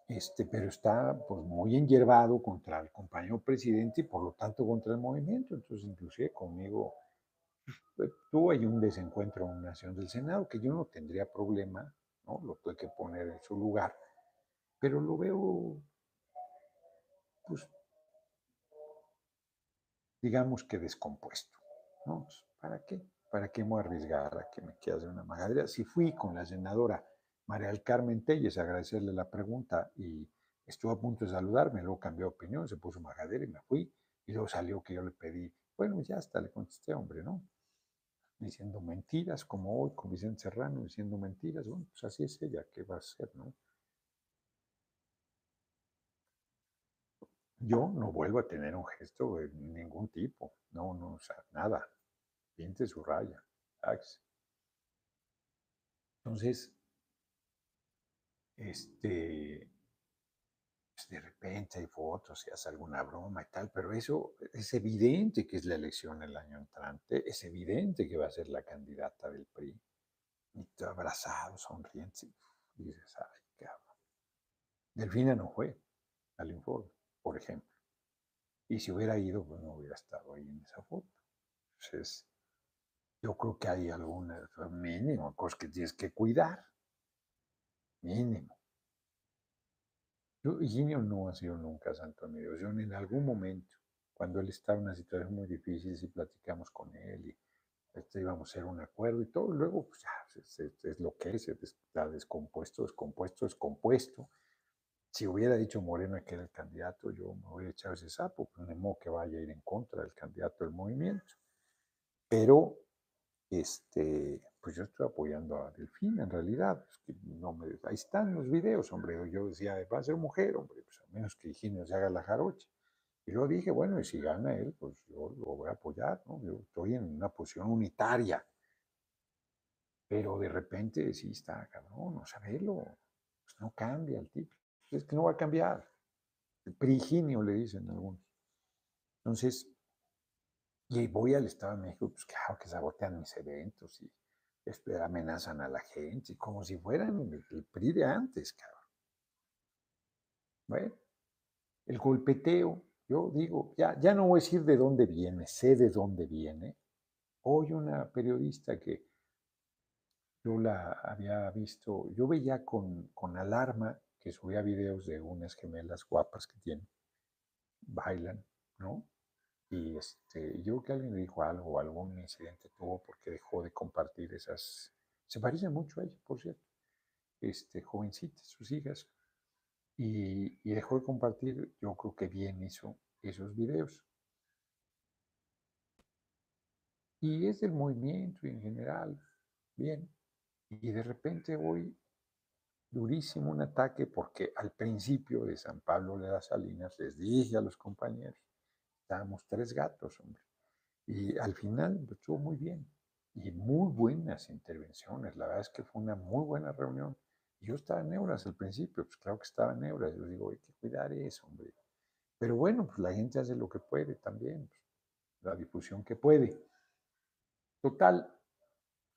este, pero está pues, muy enyerbado contra el compañero presidente y por lo tanto contra el movimiento. Entonces, inclusive conmigo pues, tuvo ahí un desencuentro en nación del Senado que yo no tendría problema, ¿no? Lo tuve que poner en su lugar, pero lo veo, pues, digamos que descompuesto, ¿no? Pues, ¿Para qué? ¿Para qué me arriesgar a que me quede una magadera? Si fui con la senadora María del Carmen Telles, agradecerle la pregunta y estuvo a punto de saludarme, luego cambió de opinión, se puso majadera y me fui. Y luego salió que yo le pedí, bueno, ya hasta le contesté, hombre, ¿no? Diciendo mentiras, como hoy con Vicente Serrano, diciendo mentiras, bueno, pues así es ella, ¿qué va a hacer, no? Yo no vuelvo a tener un gesto de ningún tipo, no, no, o sea, nada. Pinte su raya. Entonces, este, pues, de repente hay fotos y hace alguna broma y tal, pero eso es evidente que es la elección el año entrante, es evidente que va a ser la candidata del PRI. Y todo abrazado, sonriente, y dices, ay, cabrón. Delfina no fue al informe, por ejemplo. Y si hubiera ido, pues no hubiera estado ahí en esa foto. Entonces, yo creo que hay alguna mínimo cosas que tienes que cuidar mínimo. Yo, no ha sido nunca santo de en algún momento, cuando él estaba en una situación muy difícil, si platicamos con él y este, íbamos a hacer un acuerdo y todo, luego pues es, lo que es, está descompuesto, descompuesto, descompuesto. Si hubiera dicho Moreno que era el candidato, yo me hubiera echado ese sapo, pues no modo que vaya a ir en contra del candidato del movimiento. Pero este, pues yo estoy apoyando a Delfín en realidad. no me, ahí están los videos, hombre. Yo decía, va a ser mujer, hombre, pues a menos que Higinio se haga la jarocha. Y luego dije, bueno, y si gana él, pues yo lo voy a apoyar, ¿no? Yo estoy en una posición unitaria. Pero de repente sí está, cabrón, no sabelo. Pues no cambia el tipo. Es que no va a cambiar. El periginio le dicen algunos. Entonces, y voy al Estado de México, pues claro que sabotean mis eventos y amenazan a la gente, como si fueran el PRI de antes, cabrón. El golpeteo, yo digo, ya, ya no voy a decir de dónde viene, sé de dónde viene. Hoy una periodista que yo la había visto, yo veía con, con alarma que subía videos de unas gemelas guapas que tienen, bailan, ¿no? Y este, yo creo que alguien le dijo algo, algún incidente tuvo porque dejó de compartir esas. Se parecen mucho a ella, por cierto. Este, jovencitas, sus hijas. Y, y dejó de compartir, yo creo que bien hizo esos videos. Y es del movimiento en general, bien. Y de repente hoy, durísimo un ataque, porque al principio de San Pablo de las Salinas les dije a los compañeros, estábamos tres gatos, hombre. Y al final pues, estuvo muy bien. Y muy buenas intervenciones. La verdad es que fue una muy buena reunión. Yo estaba en euras al principio, pues claro que estaba en euras. Yo digo, hay que cuidar eso, hombre. Pero bueno, pues la gente hace lo que puede también. Pues, la difusión que puede. Total,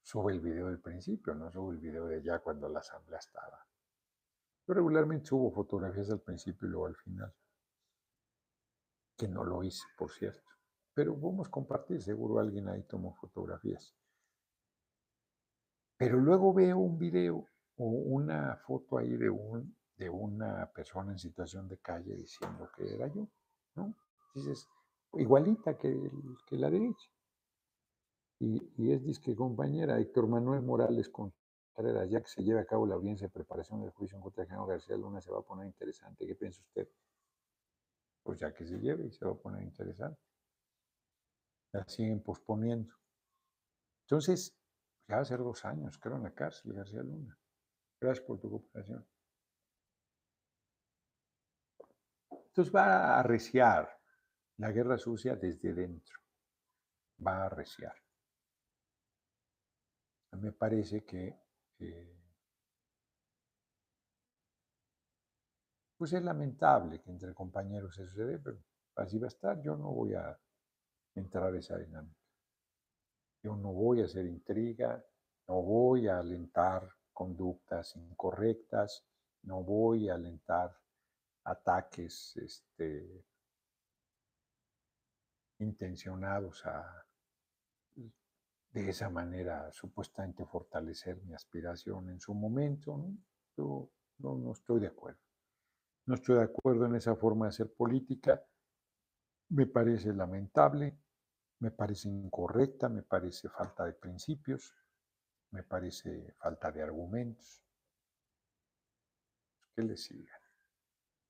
sube el video del principio, no sube el video de ya cuando la asamblea estaba. Yo regularmente subo fotografías al principio y luego al final que no lo hice, por cierto. Pero vamos a compartir, seguro alguien ahí tomó fotografías. Pero luego veo un video o una foto ahí de, un, de una persona en situación de calle diciendo que era yo, ¿no? Dices, igualita que, que la derecha. Y, y es disque compañera Héctor Manuel Morales Contreras, ya que se lleve a cabo la audiencia de preparación del juicio en contra de General García Luna, se va a poner interesante. ¿Qué piensa usted? Pues ya que se lleve y se va a poner interesante. La siguen posponiendo. Entonces, ya va a ser dos años, creo, en la cárcel, García Luna. Gracias por tu cooperación. Entonces va a arreciar la guerra sucia desde dentro. Va a arreciar. Me parece que eh, pues es lamentable que entre compañeros se dé, pero así va a estar. Yo no voy a entrar a esa dinámica. Yo no voy a hacer intriga, no voy a alentar conductas incorrectas, no voy a alentar ataques este, intencionados a de esa manera supuestamente fortalecer mi aspiración en su momento. Yo no estoy de acuerdo. No estoy de acuerdo en esa forma de hacer política. Me parece lamentable, me parece incorrecta, me parece falta de principios, me parece falta de argumentos. Que le sigan.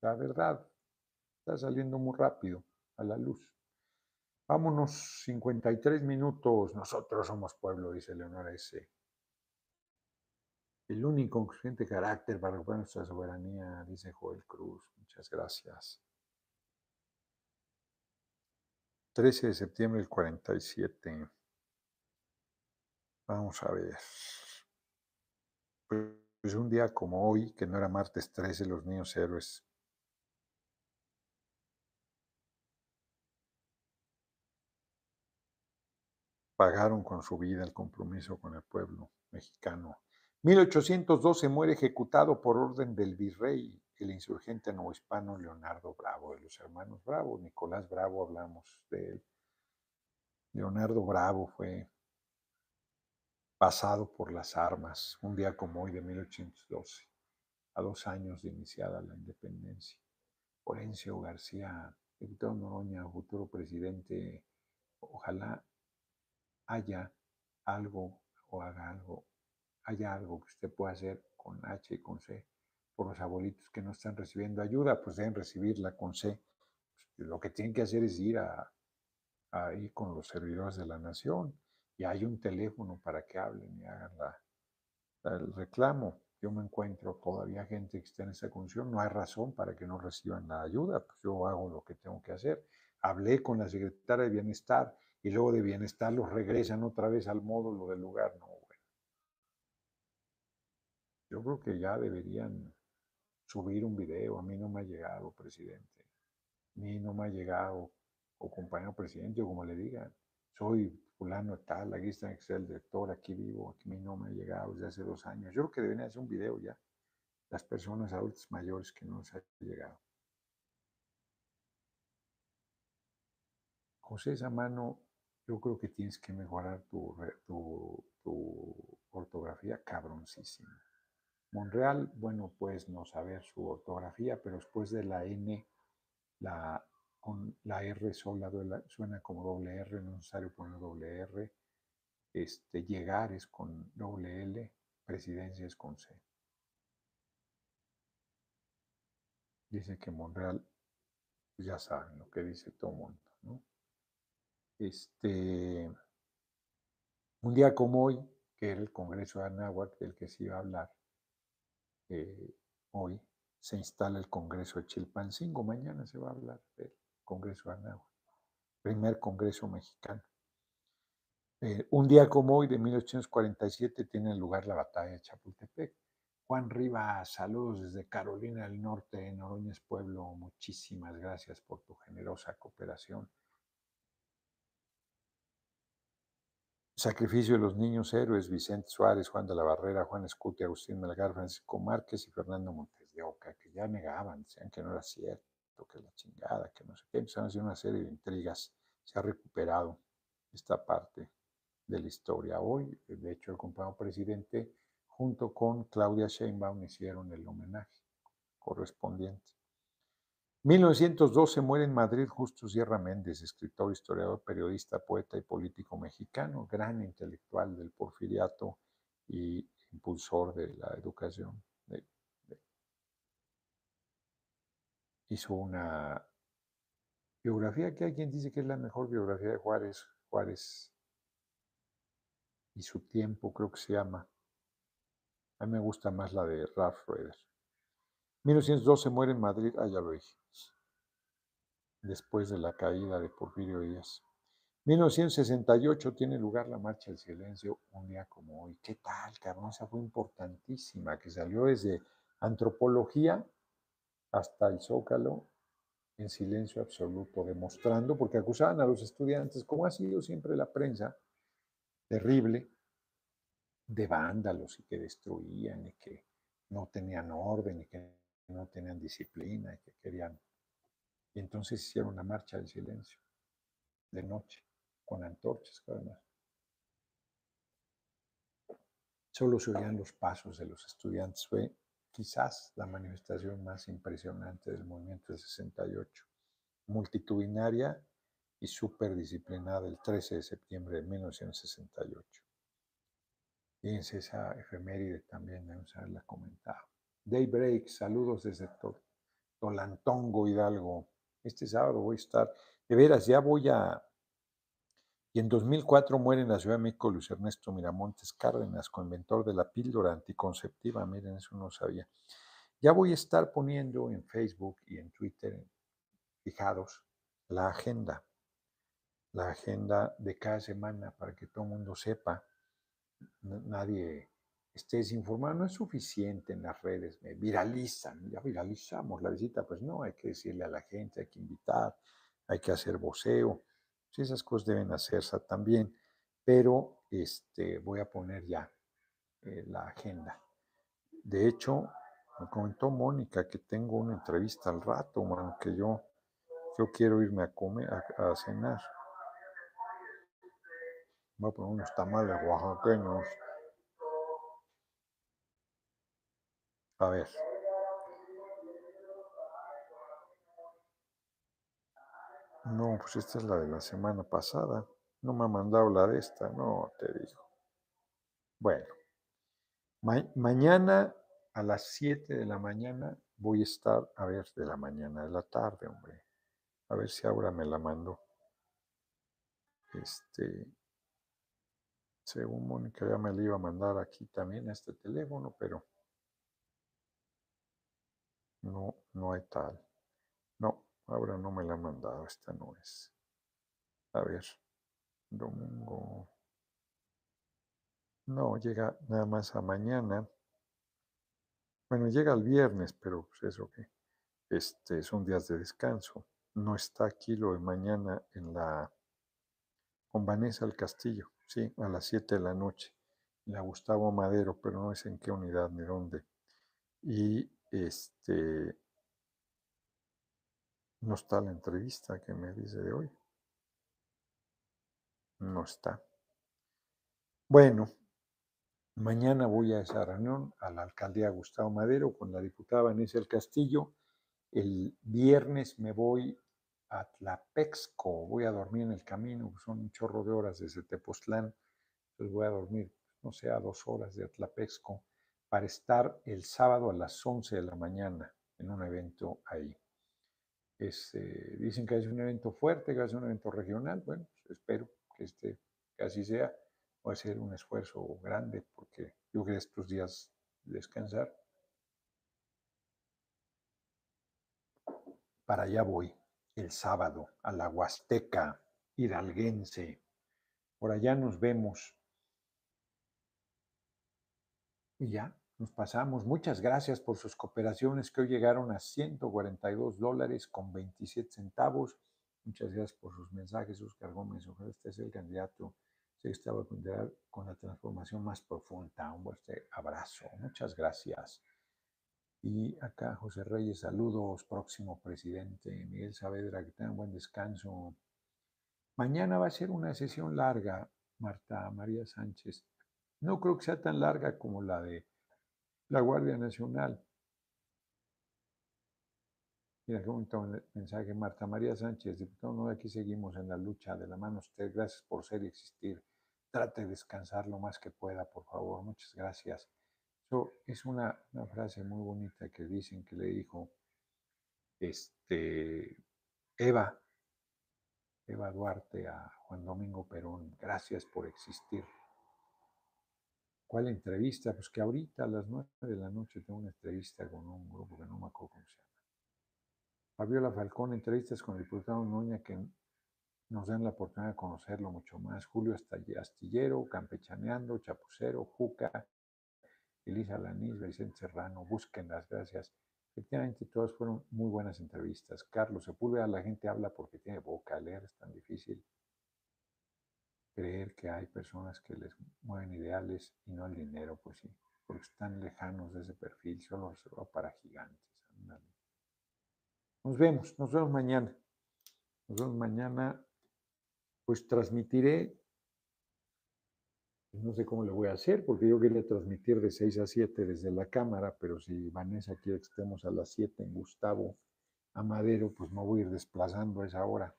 La verdad está saliendo muy rápido a la luz. Vámonos 53 minutos. Nosotros somos pueblo, dice Leonora S el único consciente carácter para recuperar nuestra soberanía, dice Joel Cruz. Muchas gracias. 13 de septiembre del 47. Vamos a ver. Pues un día como hoy, que no era martes 13, los niños héroes pagaron con su vida el compromiso con el pueblo mexicano 1812 muere ejecutado por orden del virrey, el insurgente novohispano Leonardo Bravo, de los hermanos Bravo. Nicolás Bravo, hablamos de él. Leonardo Bravo fue pasado por las armas un día como hoy de 1812, a dos años de iniciada la independencia. Orencio García, diputado Noroña, futuro presidente, ojalá haya algo o haga algo haya algo que usted pueda hacer con H y con C por los abuelitos que no están recibiendo ayuda, pues deben recibirla con C. Pues, lo que tienen que hacer es ir a, ir con los servidores de la nación y hay un teléfono para que hablen y hagan el reclamo. Yo me encuentro todavía gente que está en esa condición, no hay razón para que no reciban la ayuda, pues yo hago lo que tengo que hacer. Hablé con la secretaria de Bienestar y luego de Bienestar los regresan otra vez al módulo del lugar. No, yo creo que ya deberían subir un video. A mí no me ha llegado, presidente. A mí no me ha llegado, o compañero presidente, o como le digan. Soy fulano tal, aquí está Excel, director, aquí vivo, a mí no me ha llegado desde hace dos años. Yo creo que deberían hacer un video ya. Las personas adultas mayores que no les ha llegado. José mano yo creo que tienes que mejorar tu, ortografía cabroncísima. Monreal, bueno, pues no saber su ortografía, pero después de la N, la, R sola suena como doble R, no es necesario poner doble R. Este, llegar es con doble L, presidencia es con C. Dice que Monreal, ya saben lo que dice todo mundo, ¿no? Este, un día como hoy, que era el Congreso de Anáhuac, del que se iba a hablar, eh, hoy se instala el Congreso de Chilpancingo, mañana se va a hablar del Congreso de Anáhuac, primer Congreso mexicano. Eh, un día como hoy, de 1847, tiene lugar la batalla de Chapultepec. Juan Rivas, saludos desde Carolina del Norte, Noroñez Pueblo, muchísimas gracias por tu generosa cooperación. Sacrificio de los niños héroes, Vicente Suárez, Juan de la Barrera, Juan Escuti, Agustín Melgar, Francisco Márquez y Fernando Montes de Oca, que ya negaban, decían que no era cierto, que la chingada, que no sé qué, empezaron a hacer una serie de intrigas. Se ha recuperado esta parte de la historia. Hoy, de hecho, el compañero presidente, junto con Claudia Sheinbaum, hicieron el homenaje correspondiente. 1912 muere en Madrid Justo Sierra Méndez, escritor, historiador, periodista, poeta y político mexicano, gran intelectual del porfiriato y impulsor de la educación. Hizo una biografía que hay quien dice que es la mejor biografía de Juárez, Juárez y su tiempo, creo que se llama. A mí me gusta más la de Ralph Schroeder. 1912 muere en Madrid, ah, ya lo dije, después de la caída de Porfirio Díaz. 1968 tiene lugar la Marcha del Silencio, un día como hoy. ¿Qué tal, cabrón? Esa fue importantísima, que salió desde antropología hasta el Zócalo en silencio absoluto, demostrando, porque acusaban a los estudiantes, como ha sido siempre la prensa, terrible, de vándalos y que destruían y que no tenían orden y que no tenían disciplina y que querían. Y entonces hicieron una marcha del silencio, de noche, con antorchas, además. Solo se oían los pasos de los estudiantes. Fue quizás la manifestación más impresionante del movimiento del 68, multitudinaria y súper disciplinada el 13 de septiembre de 1968. Fíjense esa efeméride también, debemos haberla comentado. Daybreak, saludos desde Tolantongo, Hidalgo. Este sábado voy a estar, de veras, ya voy a... Y en 2004 muere en la Ciudad de México Luis Ernesto Miramontes Cárdenas, coinventor de la píldora anticonceptiva. Miren, eso no sabía. Ya voy a estar poniendo en Facebook y en Twitter, fijados, la agenda. La agenda de cada semana para que todo el mundo sepa. Nadie esté desinformado, no es suficiente en las redes, me viralizan, ya viralizamos la visita, pues no, hay que decirle a la gente, hay que invitar, hay que hacer voceo, pues esas cosas deben hacerse también, pero este, voy a poner ya eh, la agenda. De hecho, me comentó Mónica que tengo una entrevista al rato, bueno, que yo, yo quiero irme a comer, a, a cenar. Voy a poner unos tamales oaxaqueños. A ver. No, pues esta es la de la semana pasada. No me ha mandado la de esta, no te digo. Bueno, mañana a las 7 de la mañana voy a estar, a ver, de la mañana, de la tarde, hombre. A ver si ahora me la mando. Este, según Mónica ya me la iba a mandar aquí también a este teléfono, pero no, no hay tal. No, ahora no me la han mandado, esta no es. A ver, domingo. No, llega nada más a mañana. Bueno, llega el viernes, pero pues eso que este, son días de descanso. No está aquí lo de mañana en la con Vanessa al Castillo, sí, a las 7 de la noche. La Gustavo Madero, pero no es en qué unidad ni dónde. Y este no está la entrevista que me dice de hoy. No está. Bueno, mañana voy a esa reunión a la alcaldía Gustavo Madero con la diputada Vanessa del Castillo. El viernes me voy a Tlapexco, voy a dormir en el camino, son un chorro de horas desde Tepoztlán, entonces voy a dormir, no sé, a dos horas de Atlapexco para estar el sábado a las 11 de la mañana en un evento ahí. Este, dicen que es un evento fuerte, que es un evento regional. Bueno, pues espero que, este, así sea. Va a ser un esfuerzo grande porque yo quiero estos días descansar. Para allá voy el sábado a la Huasteca hidalguense. Por allá nos vemos. Y ya, nos pasamos. Muchas gracias por sus cooperaciones que hoy llegaron a 142 dólares con 27 centavos. Muchas gracias por sus mensajes, Oscar Gómez. Ojalá este es el candidato. Se estaba con la transformación más profunda. Un fuerte abrazo. Muchas gracias. Y acá José Reyes, saludos, próximo presidente. Miguel Saavedra, que tengan buen descanso. Mañana va a ser una sesión larga, Marta María Sánchez. No creo que sea tan larga como la de la Guardia Nacional. Mira, qué bonito mensaje. Marta María Sánchez, diputado, no, aquí seguimos en la lucha de la mano usted. Gracias por ser y existir. Trate de descansar lo más que pueda, por favor. Muchas gracias. Eso es una, una, frase muy bonita que dicen que le dijo este, Eva, Eva Duarte a Juan Domingo Perón. Gracias por existir. ¿Cuál entrevista? Pues que ahorita a las nueve de la noche tengo una entrevista con un grupo que no me acuerdo cómo se llama. Fabiola Falcón, entrevistas con el diputado Noña que nos dan la oportunidad de conocerlo mucho más. Julio Astillero, Campechaneando, Chapucero, Juca, Elisa Lanís, Vicente Serrano, búsquenlas, gracias. Efectivamente, todas fueron muy buenas entrevistas. Carlos Sepúlveda, la gente habla porque tiene boca, leer es tan difícil creer que hay personas que les mueven ideales y no el dinero, pues sí, porque están lejanos de ese perfil, solo se va para gigantes. Nos vemos, nos vemos mañana. Nos vemos mañana. Pues transmitiré, no sé cómo le voy a hacer, porque yo quería transmitir de 6 a 7 desde la cámara, pero si Vanessa quiere que estemos a las 7 en Gustavo Amadero, pues me voy a ir desplazando a esa hora.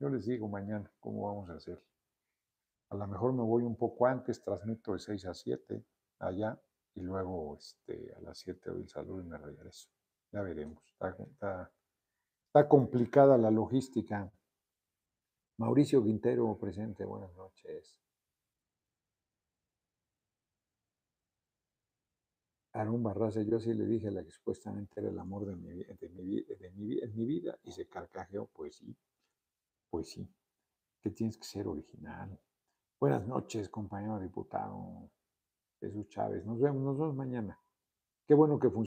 Yo les digo mañana cómo vamos a hacer. A lo mejor me voy un poco antes, transmito de 6 a 7 allá y luego este, a las 7 doy el saludo y me regreso. Ya veremos. Está, está, complicada la logística. Mauricio Quintero, presente, buenas noches. Aarón Barraza, yo así le dije a la que supuestamente era el amor de mi, de mi, de mi, de mi vida y se carcajeó, pues sí, pues sí, que tienes que ser original. Buenas noches, compañero diputado Jesús Chávez. Nos vemos, nos vemos mañana. Qué bueno que funciona.